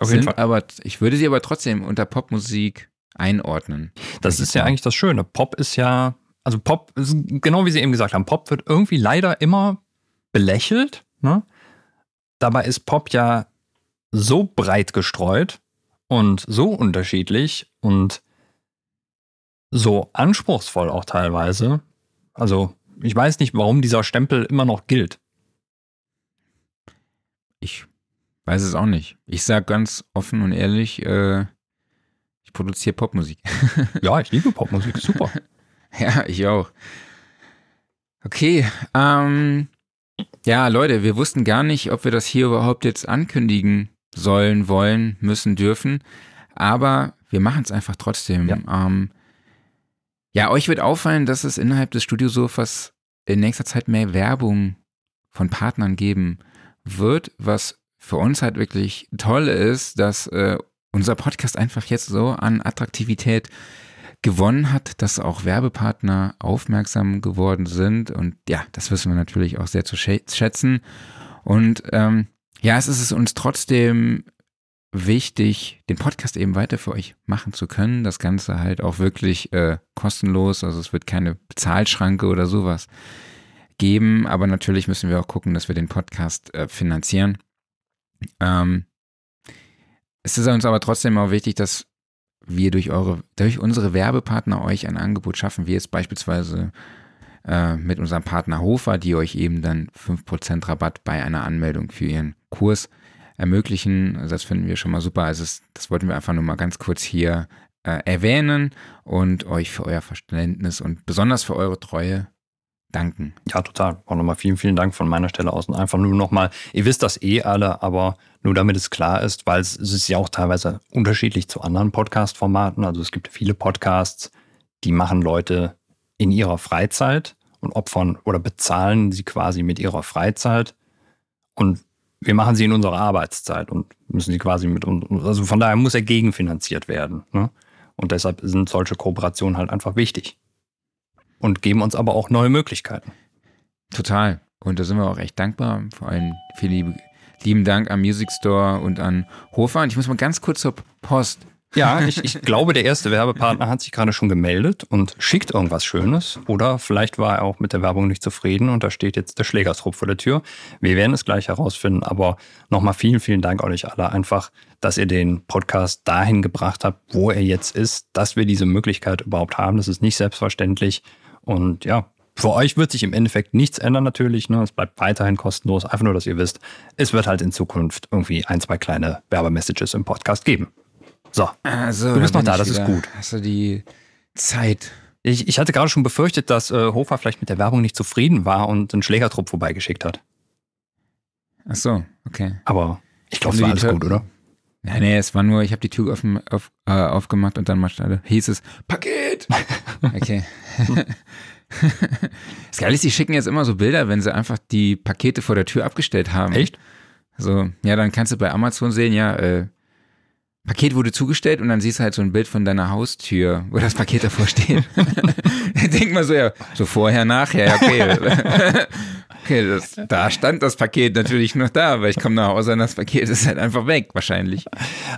Auf jeden Fall. Aber ich würde sie aber trotzdem unter Popmusik einordnen. Das ist ja eigentlich das Schöne. Pop ist ja, also Pop, genau wie Sie eben gesagt haben, Pop wird irgendwie leider immer belächelt. Ne? Dabei ist Pop ja so breit gestreut und so unterschiedlich und so anspruchsvoll auch teilweise. Also ich weiß nicht, warum dieser Stempel immer noch gilt. Ich weiß es auch nicht. Ich sage ganz offen und ehrlich, äh, ich produziere Popmusik. ja, ich liebe Popmusik, super. ja, ich auch. Okay, ähm, ja, Leute, wir wussten gar nicht, ob wir das hier überhaupt jetzt ankündigen sollen, wollen, müssen, dürfen. Aber wir machen es einfach trotzdem. Ja. Ähm, ja, euch wird auffallen, dass es innerhalb des Studiosofas in nächster Zeit mehr Werbung von Partnern geben wird, was für uns halt wirklich toll ist, dass äh, unser Podcast einfach jetzt so an Attraktivität gewonnen hat, dass auch Werbepartner aufmerksam geworden sind. Und ja, das wissen wir natürlich auch sehr zu schätzen. Und ähm, ja, es ist uns trotzdem wichtig, den Podcast eben weiter für euch machen zu können. Das Ganze halt auch wirklich äh, kostenlos. Also es wird keine Bezahlschranke oder sowas geben. Aber natürlich müssen wir auch gucken, dass wir den Podcast äh, finanzieren. Ähm, es ist uns aber trotzdem auch wichtig, dass wir durch eure, durch unsere Werbepartner euch ein Angebot schaffen, wie jetzt beispielsweise äh, mit unserem Partner Hofer, die euch eben dann 5% Rabatt bei einer Anmeldung für ihren Kurs ermöglichen. Also das finden wir schon mal super. Also das, das wollten wir einfach nur mal ganz kurz hier äh, erwähnen und euch für euer Verständnis und besonders für eure Treue danken. Ja, total. Auch nochmal vielen, vielen Dank von meiner Stelle aus. Und einfach nur nochmal, ihr wisst das eh alle, aber nur damit es klar ist, weil es, es ist ja auch teilweise unterschiedlich zu anderen Podcast-Formaten. Also es gibt viele Podcasts, die machen Leute in ihrer Freizeit und opfern oder bezahlen sie quasi mit ihrer Freizeit. Und wir machen sie in unserer Arbeitszeit und müssen sie quasi mit uns, also von daher muss er gegenfinanziert werden. Ne? Und deshalb sind solche Kooperationen halt einfach wichtig und geben uns aber auch neue Möglichkeiten. Total. Und da sind wir auch echt dankbar. Vor allem vielen lieben, lieben Dank am Music Store und an Hofer. Und ich muss mal ganz kurz zur Post. Ja, ich, ich glaube, der erste Werbepartner hat sich gerade schon gemeldet und schickt irgendwas Schönes. Oder vielleicht war er auch mit der Werbung nicht zufrieden und da steht jetzt der Schlägerstrupp vor der Tür. Wir werden es gleich herausfinden. Aber nochmal vielen, vielen Dank euch alle einfach, dass ihr den Podcast dahin gebracht habt, wo er jetzt ist, dass wir diese Möglichkeit überhaupt haben. Das ist nicht selbstverständlich. Und ja, für euch wird sich im Endeffekt nichts ändern natürlich. Ne? Es bleibt weiterhin kostenlos. Einfach nur, dass ihr wisst, es wird halt in Zukunft irgendwie ein, zwei kleine Werbemessages im Podcast geben. So, also, du bist noch da, das ist gut. Hast du die Zeit? Ich, ich hatte gerade schon befürchtet, dass äh, Hofer vielleicht mit der Werbung nicht zufrieden war und einen Schlägertrupp vorbeigeschickt hat. Ach so, okay. Aber ich glaube, es war alles gut, oder? Nee, nee, es war nur, ich habe die Tür offen, auf, äh, aufgemacht und dann mal hieß es Paket. Okay. das Geile ist, die schicken jetzt immer so Bilder, wenn sie einfach die Pakete vor der Tür abgestellt haben. Echt? So, ja, dann kannst du bei Amazon sehen, ja, äh, Paket wurde zugestellt und dann siehst du halt so ein Bild von deiner Haustür, wo das Paket davor steht. Denk mal so, ja, so vorher, nachher, ja, okay. Okay, das, da stand das Paket natürlich noch da, aber ich komme nach Hause und das Paket ist halt einfach weg, wahrscheinlich.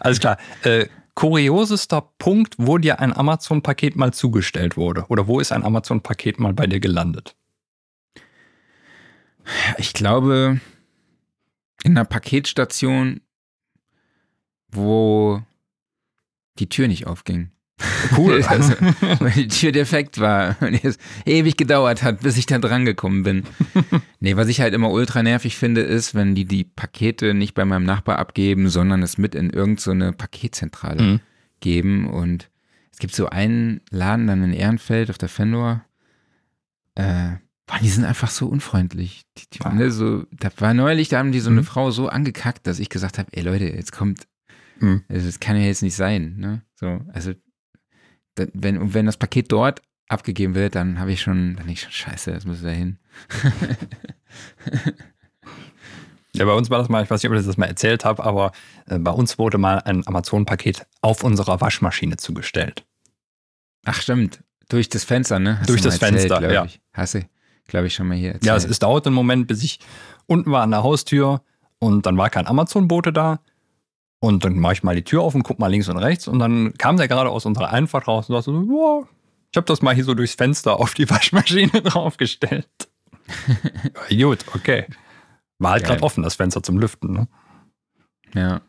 Alles klar. Äh, kuriosester Punkt, wo dir ein Amazon-Paket mal zugestellt wurde? Oder wo ist ein Amazon-Paket mal bei dir gelandet? Ich glaube, in einer Paketstation, wo die Tür nicht aufging. Cool. also, weil die Tür defekt war und es ewig gedauert hat, bis ich da dran gekommen bin. nee, was ich halt immer ultra nervig finde, ist, wenn die die Pakete nicht bei meinem Nachbar abgeben, sondern es mit in irgendeine so Paketzentrale mhm. geben. Und es gibt so einen Laden dann in Ehrenfeld auf der Fendor. Äh, boah, die sind einfach so unfreundlich. Die, die, ne, so, da war neulich, da haben die so eine mhm. Frau so angekackt, dass ich gesagt habe, ey Leute, jetzt kommt, mhm. das kann ja jetzt nicht sein. Ne? So, also wenn, wenn das Paket dort abgegeben wird, dann habe ich schon, dann ich schon scheiße, das muss da hin. ja, bei uns war das mal, ich weiß nicht, ob ich das mal erzählt habe, aber äh, bei uns wurde mal ein Amazon-Paket auf unserer Waschmaschine zugestellt. Ach, stimmt. Durch das Fenster, ne? Hast Durch das erzählt, Fenster, ja. Ich. Hast du, glaube ich, schon mal hier erzählt. Ja, es, es dauert einen Moment, bis ich unten war an der Haustür und dann war kein Amazon-Bote da. Und dann mache ich mal die Tür auf und gucke mal links und rechts. Und dann kam der gerade aus unserer Einfahrt raus und sagte so, wow, ich habe das mal hier so durchs Fenster auf die Waschmaschine draufgestellt. ja, gut, okay. War halt gerade offen, das Fenster zum Lüften. Ne? Ja.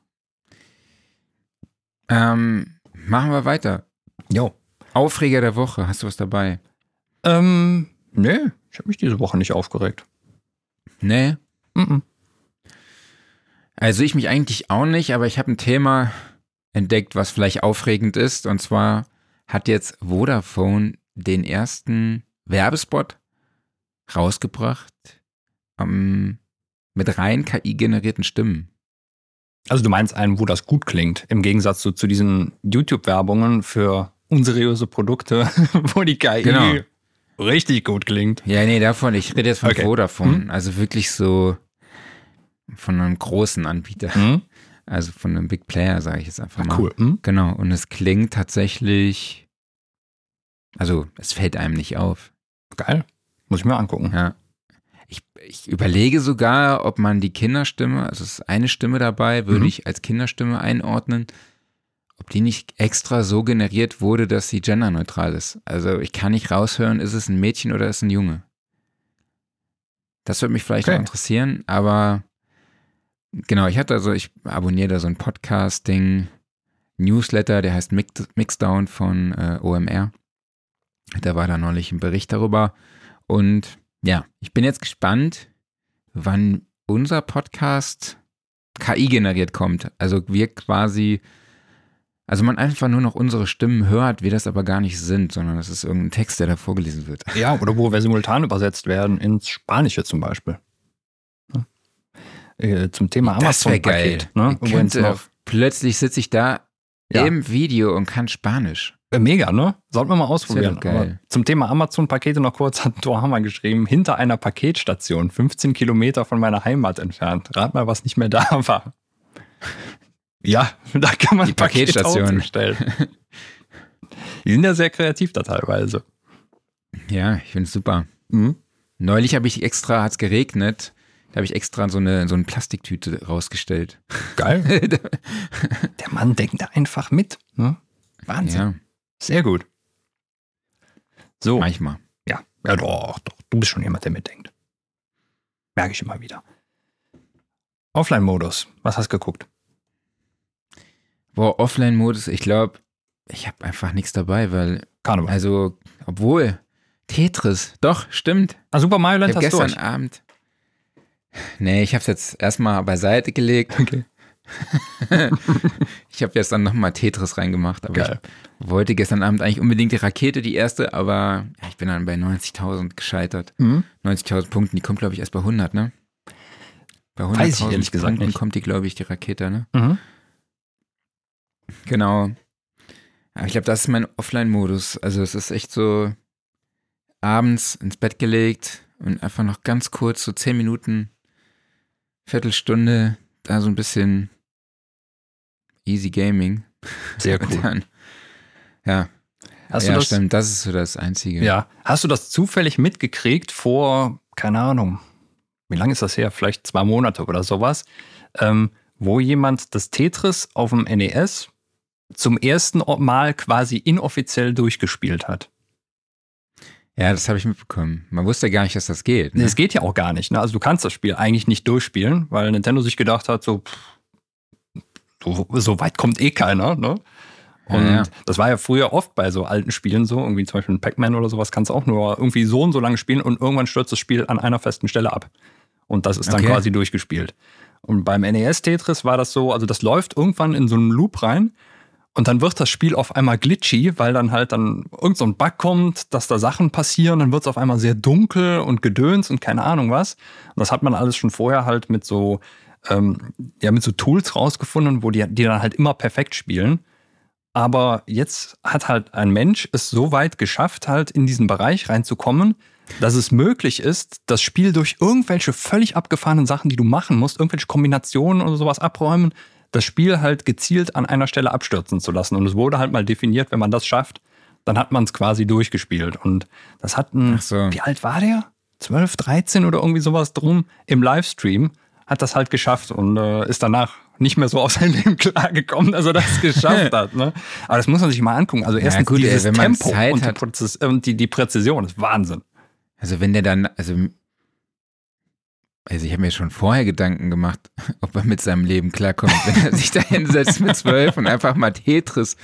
Ähm, machen wir weiter. Jo. Aufreger der Woche, hast du was dabei? Ähm, nee, ich habe mich diese Woche nicht aufgeregt. Nee? Mm, -mm. Also ich mich eigentlich auch nicht, aber ich habe ein Thema entdeckt, was vielleicht aufregend ist. Und zwar hat jetzt Vodafone den ersten Werbespot rausgebracht um, mit rein KI-generierten Stimmen. Also du meinst einen, wo das gut klingt, im Gegensatz zu, zu diesen YouTube-Werbungen für unseriöse Produkte, wo die KI genau. richtig gut klingt. Ja, nee, davon, ich rede jetzt von okay. Vodafone. Hm? Also wirklich so von einem großen Anbieter. Mhm. Also von einem Big Player, sage ich jetzt einfach mal. Cool. Mhm. Genau. Und es klingt tatsächlich, also es fällt einem nicht auf. Geil. Muss ich mir angucken. Ja. Ich, ich überlege sogar, ob man die Kinderstimme, also es ist eine Stimme dabei, würde mhm. ich als Kinderstimme einordnen, ob die nicht extra so generiert wurde, dass sie genderneutral ist. Also ich kann nicht raushören, ist es ein Mädchen oder ist es ein Junge. Das würde mich vielleicht okay. interessieren, aber Genau, ich hatte also, ich abonniere da so ein Podcasting, Newsletter, der heißt Mix, Mixdown von äh, OMR. Da war da neulich ein Bericht darüber. Und ja, ich bin jetzt gespannt, wann unser Podcast KI generiert kommt. Also wir quasi, also man einfach nur noch unsere Stimmen hört, wir das aber gar nicht sind, sondern das ist irgendein Text, der da vorgelesen wird. Ja, oder wo wir simultan übersetzt werden ins Spanische zum Beispiel. Äh, zum Thema Amazon-Paket. Ne? Könnte, plötzlich sitze ich da ja. im Video und kann Spanisch. Äh, mega, ne? Sollten wir mal ausprobieren. Geil. zum Thema Amazon-Pakete noch kurz hat Thor geschrieben, hinter einer Paketstation, 15 Kilometer von meiner Heimat entfernt. Rat mal, was nicht mehr da war. Ja, da kann man die Paketstation stellen. Die sind ja sehr kreativ da teilweise. Ja, ich finde es super. Mhm. Neulich habe ich extra, hat es geregnet, habe ich extra so eine, so eine Plastiktüte rausgestellt. Geil. Der Mann denkt da einfach mit. Ne? Wahnsinn. Ja. Sehr gut. So. Manchmal. Ja. Ja, doch, doch. Du bist schon jemand, der mitdenkt. Merke ich immer wieder. Offline-Modus. Was hast du geguckt? Boah, Offline-Modus, ich glaube, ich habe einfach nichts dabei, weil. Karneval. Also, obwohl. Tetris, doch, stimmt. Ah, Super Mario Land hast du gestern. Abend. Nee, ich habe es jetzt erstmal beiseite gelegt. Okay. ich habe jetzt dann nochmal Tetris reingemacht, aber Geil. ich wollte gestern Abend eigentlich unbedingt die Rakete, die erste, aber ja, ich bin dann bei 90.000 gescheitert. Mhm. 90.000 Punkten, die kommt glaube ich erst bei 100, ne? Bei 100.000 Punkten nicht. kommt die glaube ich, die Rakete, ne? Mhm. Genau. Aber ich glaube, das ist mein Offline-Modus. Also es ist echt so abends ins Bett gelegt und einfach noch ganz kurz, so 10 Minuten Viertelstunde da so ein bisschen Easy Gaming. Sehr cool. Dann, ja. Hast ja, das, stimmt, das ist so das Einzige. Ja. Hast du das zufällig mitgekriegt vor, keine Ahnung, wie lange ist das her? Vielleicht zwei Monate oder sowas, ähm, wo jemand das Tetris auf dem NES zum ersten Mal quasi inoffiziell durchgespielt hat. Ja, das habe ich mitbekommen. Man wusste gar nicht, dass das geht. Ne? Es geht ja auch gar nicht. Ne? Also du kannst das Spiel eigentlich nicht durchspielen, weil Nintendo sich gedacht hat, so, pff, so, so weit kommt eh keiner. Ne? Und ja, ja. das war ja früher oft bei so alten Spielen so, irgendwie zum Beispiel ein Pac-Man oder sowas, kannst du auch nur irgendwie so und so lange spielen und irgendwann stürzt das Spiel an einer festen Stelle ab. Und das ist dann okay. quasi durchgespielt. Und beim NES Tetris war das so, also das läuft irgendwann in so einen Loop rein und dann wird das Spiel auf einmal glitchy, weil dann halt dann irgend so ein Bug kommt, dass da Sachen passieren, dann wird es auf einmal sehr dunkel und gedöns und keine Ahnung was. Und das hat man alles schon vorher halt mit so, ähm, ja, mit so Tools rausgefunden, wo die, die dann halt immer perfekt spielen. Aber jetzt hat halt ein Mensch es so weit geschafft, halt in diesen Bereich reinzukommen, dass es möglich ist, das Spiel durch irgendwelche völlig abgefahrenen Sachen, die du machen musst, irgendwelche Kombinationen oder sowas abräumen, das Spiel halt gezielt an einer Stelle abstürzen zu lassen. Und es wurde halt mal definiert, wenn man das schafft, dann hat man es quasi durchgespielt. Und das hat ein, so. wie alt war der? 12, 13 oder irgendwie sowas drum im Livestream, hat das halt geschafft und äh, ist danach nicht mehr so auf sein Leben klargekommen, dass er das geschafft hat. Ne? Aber das muss man sich mal angucken. Also erstens ja, gut, dieses ey, Tempo und, die, Präzis und die, die Präzision ist Wahnsinn. Also wenn der dann, also also ich habe mir schon vorher Gedanken gemacht, ob er mit seinem Leben klarkommt, wenn er sich da hinsetzt mit zwölf und einfach mal Tetris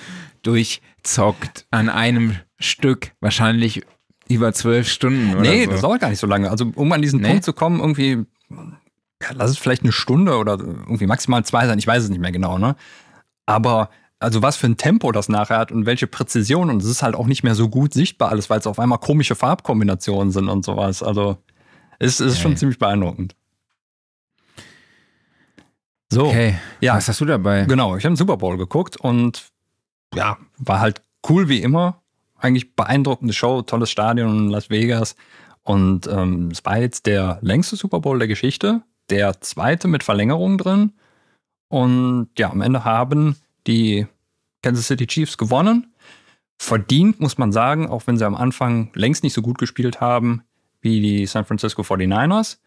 durchzockt an einem Stück, wahrscheinlich über zwölf Stunden oder Nee, so. das dauert gar nicht so lange. Also um an diesen nee. Punkt zu kommen, irgendwie, ja, lass es vielleicht eine Stunde oder irgendwie maximal zwei sein, ich weiß es nicht mehr genau, ne? Aber also was für ein Tempo das nachher hat und welche Präzision und es ist halt auch nicht mehr so gut sichtbar alles, weil es auf einmal komische Farbkombinationen sind und sowas. Also es ist okay. schon ziemlich beeindruckend. So, okay. ja. Was hast du dabei? Genau, ich habe den Super Bowl geguckt und ja, war halt cool wie immer. Eigentlich beeindruckende Show, tolles Stadion in Las Vegas. Und ähm, es war jetzt der längste Super Bowl der Geschichte, der zweite mit Verlängerung drin. Und ja, am Ende haben die Kansas City Chiefs gewonnen. Verdient, muss man sagen, auch wenn sie am Anfang längst nicht so gut gespielt haben wie die San Francisco 49ers.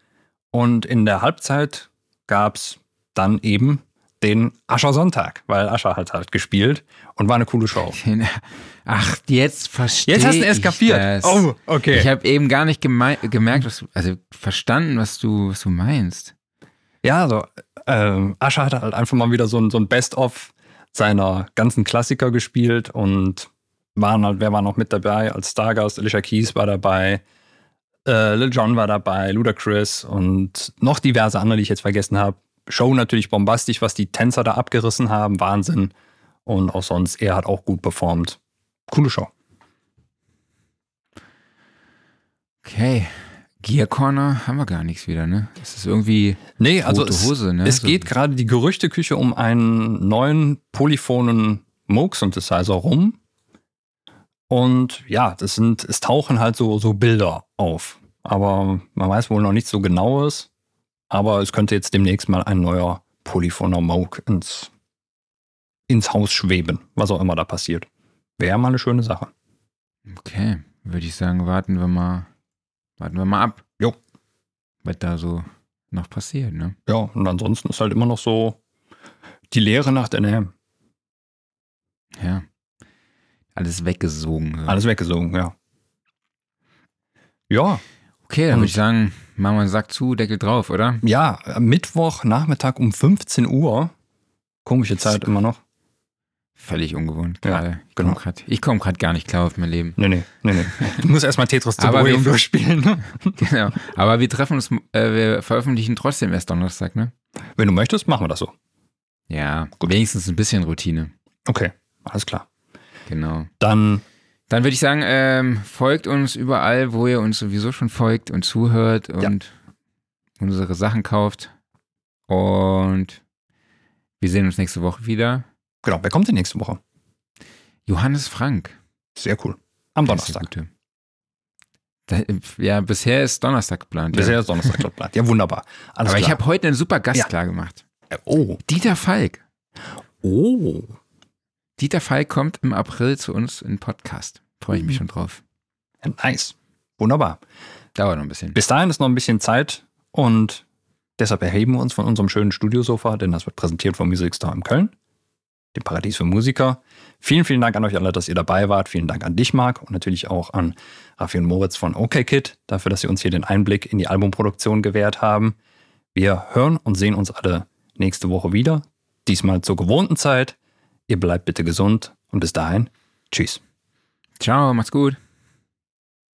Und in der Halbzeit gab es dann eben den Ascher-Sonntag, weil Ascher hat halt gespielt und war eine coole Show. Ach, jetzt verstehe ich Jetzt hast du es kapiert. Oh, okay. Ich habe eben gar nicht gemerkt, was du, also verstanden, was du, was du meinst. Ja, also ähm, Ascher hat halt einfach mal wieder so ein, so ein Best-of seiner ganzen Klassiker gespielt und waren halt, wer war noch mit dabei als Stargast? Alicia Keys war dabei, äh, Lil Jon war dabei, Ludacris und noch diverse andere, die ich jetzt vergessen habe. Show natürlich bombastisch, was die Tänzer da abgerissen haben, Wahnsinn. Und auch sonst, er hat auch gut performt. Coole Show. Okay. Gear Corner haben wir gar nichts wieder, ne? Es ist irgendwie nee, also es, Hose, ne? Es so. geht gerade die Gerüchteküche um einen neuen polyphonen Moog Synthesizer rum. Und ja, das sind, es tauchen halt so, so Bilder auf. Aber man weiß wohl noch nicht so genaues. Aber es könnte jetzt demnächst mal ein neuer Polyphoner Moog ins, ins Haus schweben, was auch immer da passiert. Wäre mal eine schöne Sache. Okay, würde ich sagen, warten wir mal, warten wir mal ab. Jo. Was da so noch passiert, ne? Ja, und ansonsten ist halt immer noch so die Leere nach der Nähe. Ja. Alles weggesogen. Alles weggesogen, ja. Ja. Okay, dann würde ich sagen, machen wir einen Sack zu, Deckel drauf, oder? Ja, Mittwoch, Nachmittag um 15 Uhr. Komische Zeit immer noch. Völlig ungewohnt. Gerade. Ja, genau. Ich komme gerade gar nicht klar auf mein Leben. Nee, nee, nee, nee. Du musst erstmal Tetris zu Boeing durchspielen. Ne? genau. Aber wir treffen uns, äh, wir veröffentlichen trotzdem erst Donnerstag, ne? Wenn du möchtest, machen wir das so. Ja, Gut. wenigstens ein bisschen Routine. Okay, alles klar. Genau. Dann dann würde ich sagen, ähm, folgt uns überall, wo ihr uns sowieso schon folgt und zuhört und ja. unsere Sachen kauft. Und wir sehen uns nächste Woche wieder. Genau, wer kommt denn nächste Woche? Johannes Frank. Sehr cool. Am Donnerstag. Da, ja, bisher ist Donnerstag geplant. Bisher ja. ist Donnerstag geplant. Ja, wunderbar. Alles Aber klar. ich habe heute einen super Gast ja. klar gemacht. Oh. Dieter Falk. Oh. Dieter Falk kommt im April zu uns in Podcast. Freue ich mich mhm. schon drauf. Nice. Wunderbar. Dauert noch ein bisschen. Bis dahin ist noch ein bisschen Zeit und deshalb erheben wir uns von unserem schönen Studiosofa, denn das wird präsentiert vom Music Store in Köln, dem Paradies für Musiker. Vielen, vielen Dank an euch alle, dass ihr dabei wart. Vielen Dank an dich, Marc, und natürlich auch an Raffi und Moritz von OKKit dafür, dass sie uns hier den Einblick in die Albumproduktion gewährt haben. Wir hören und sehen uns alle nächste Woche wieder. Diesmal zur gewohnten Zeit. Ihr bleibt bitte gesund und bis dahin, tschüss. Ciao, macht's gut.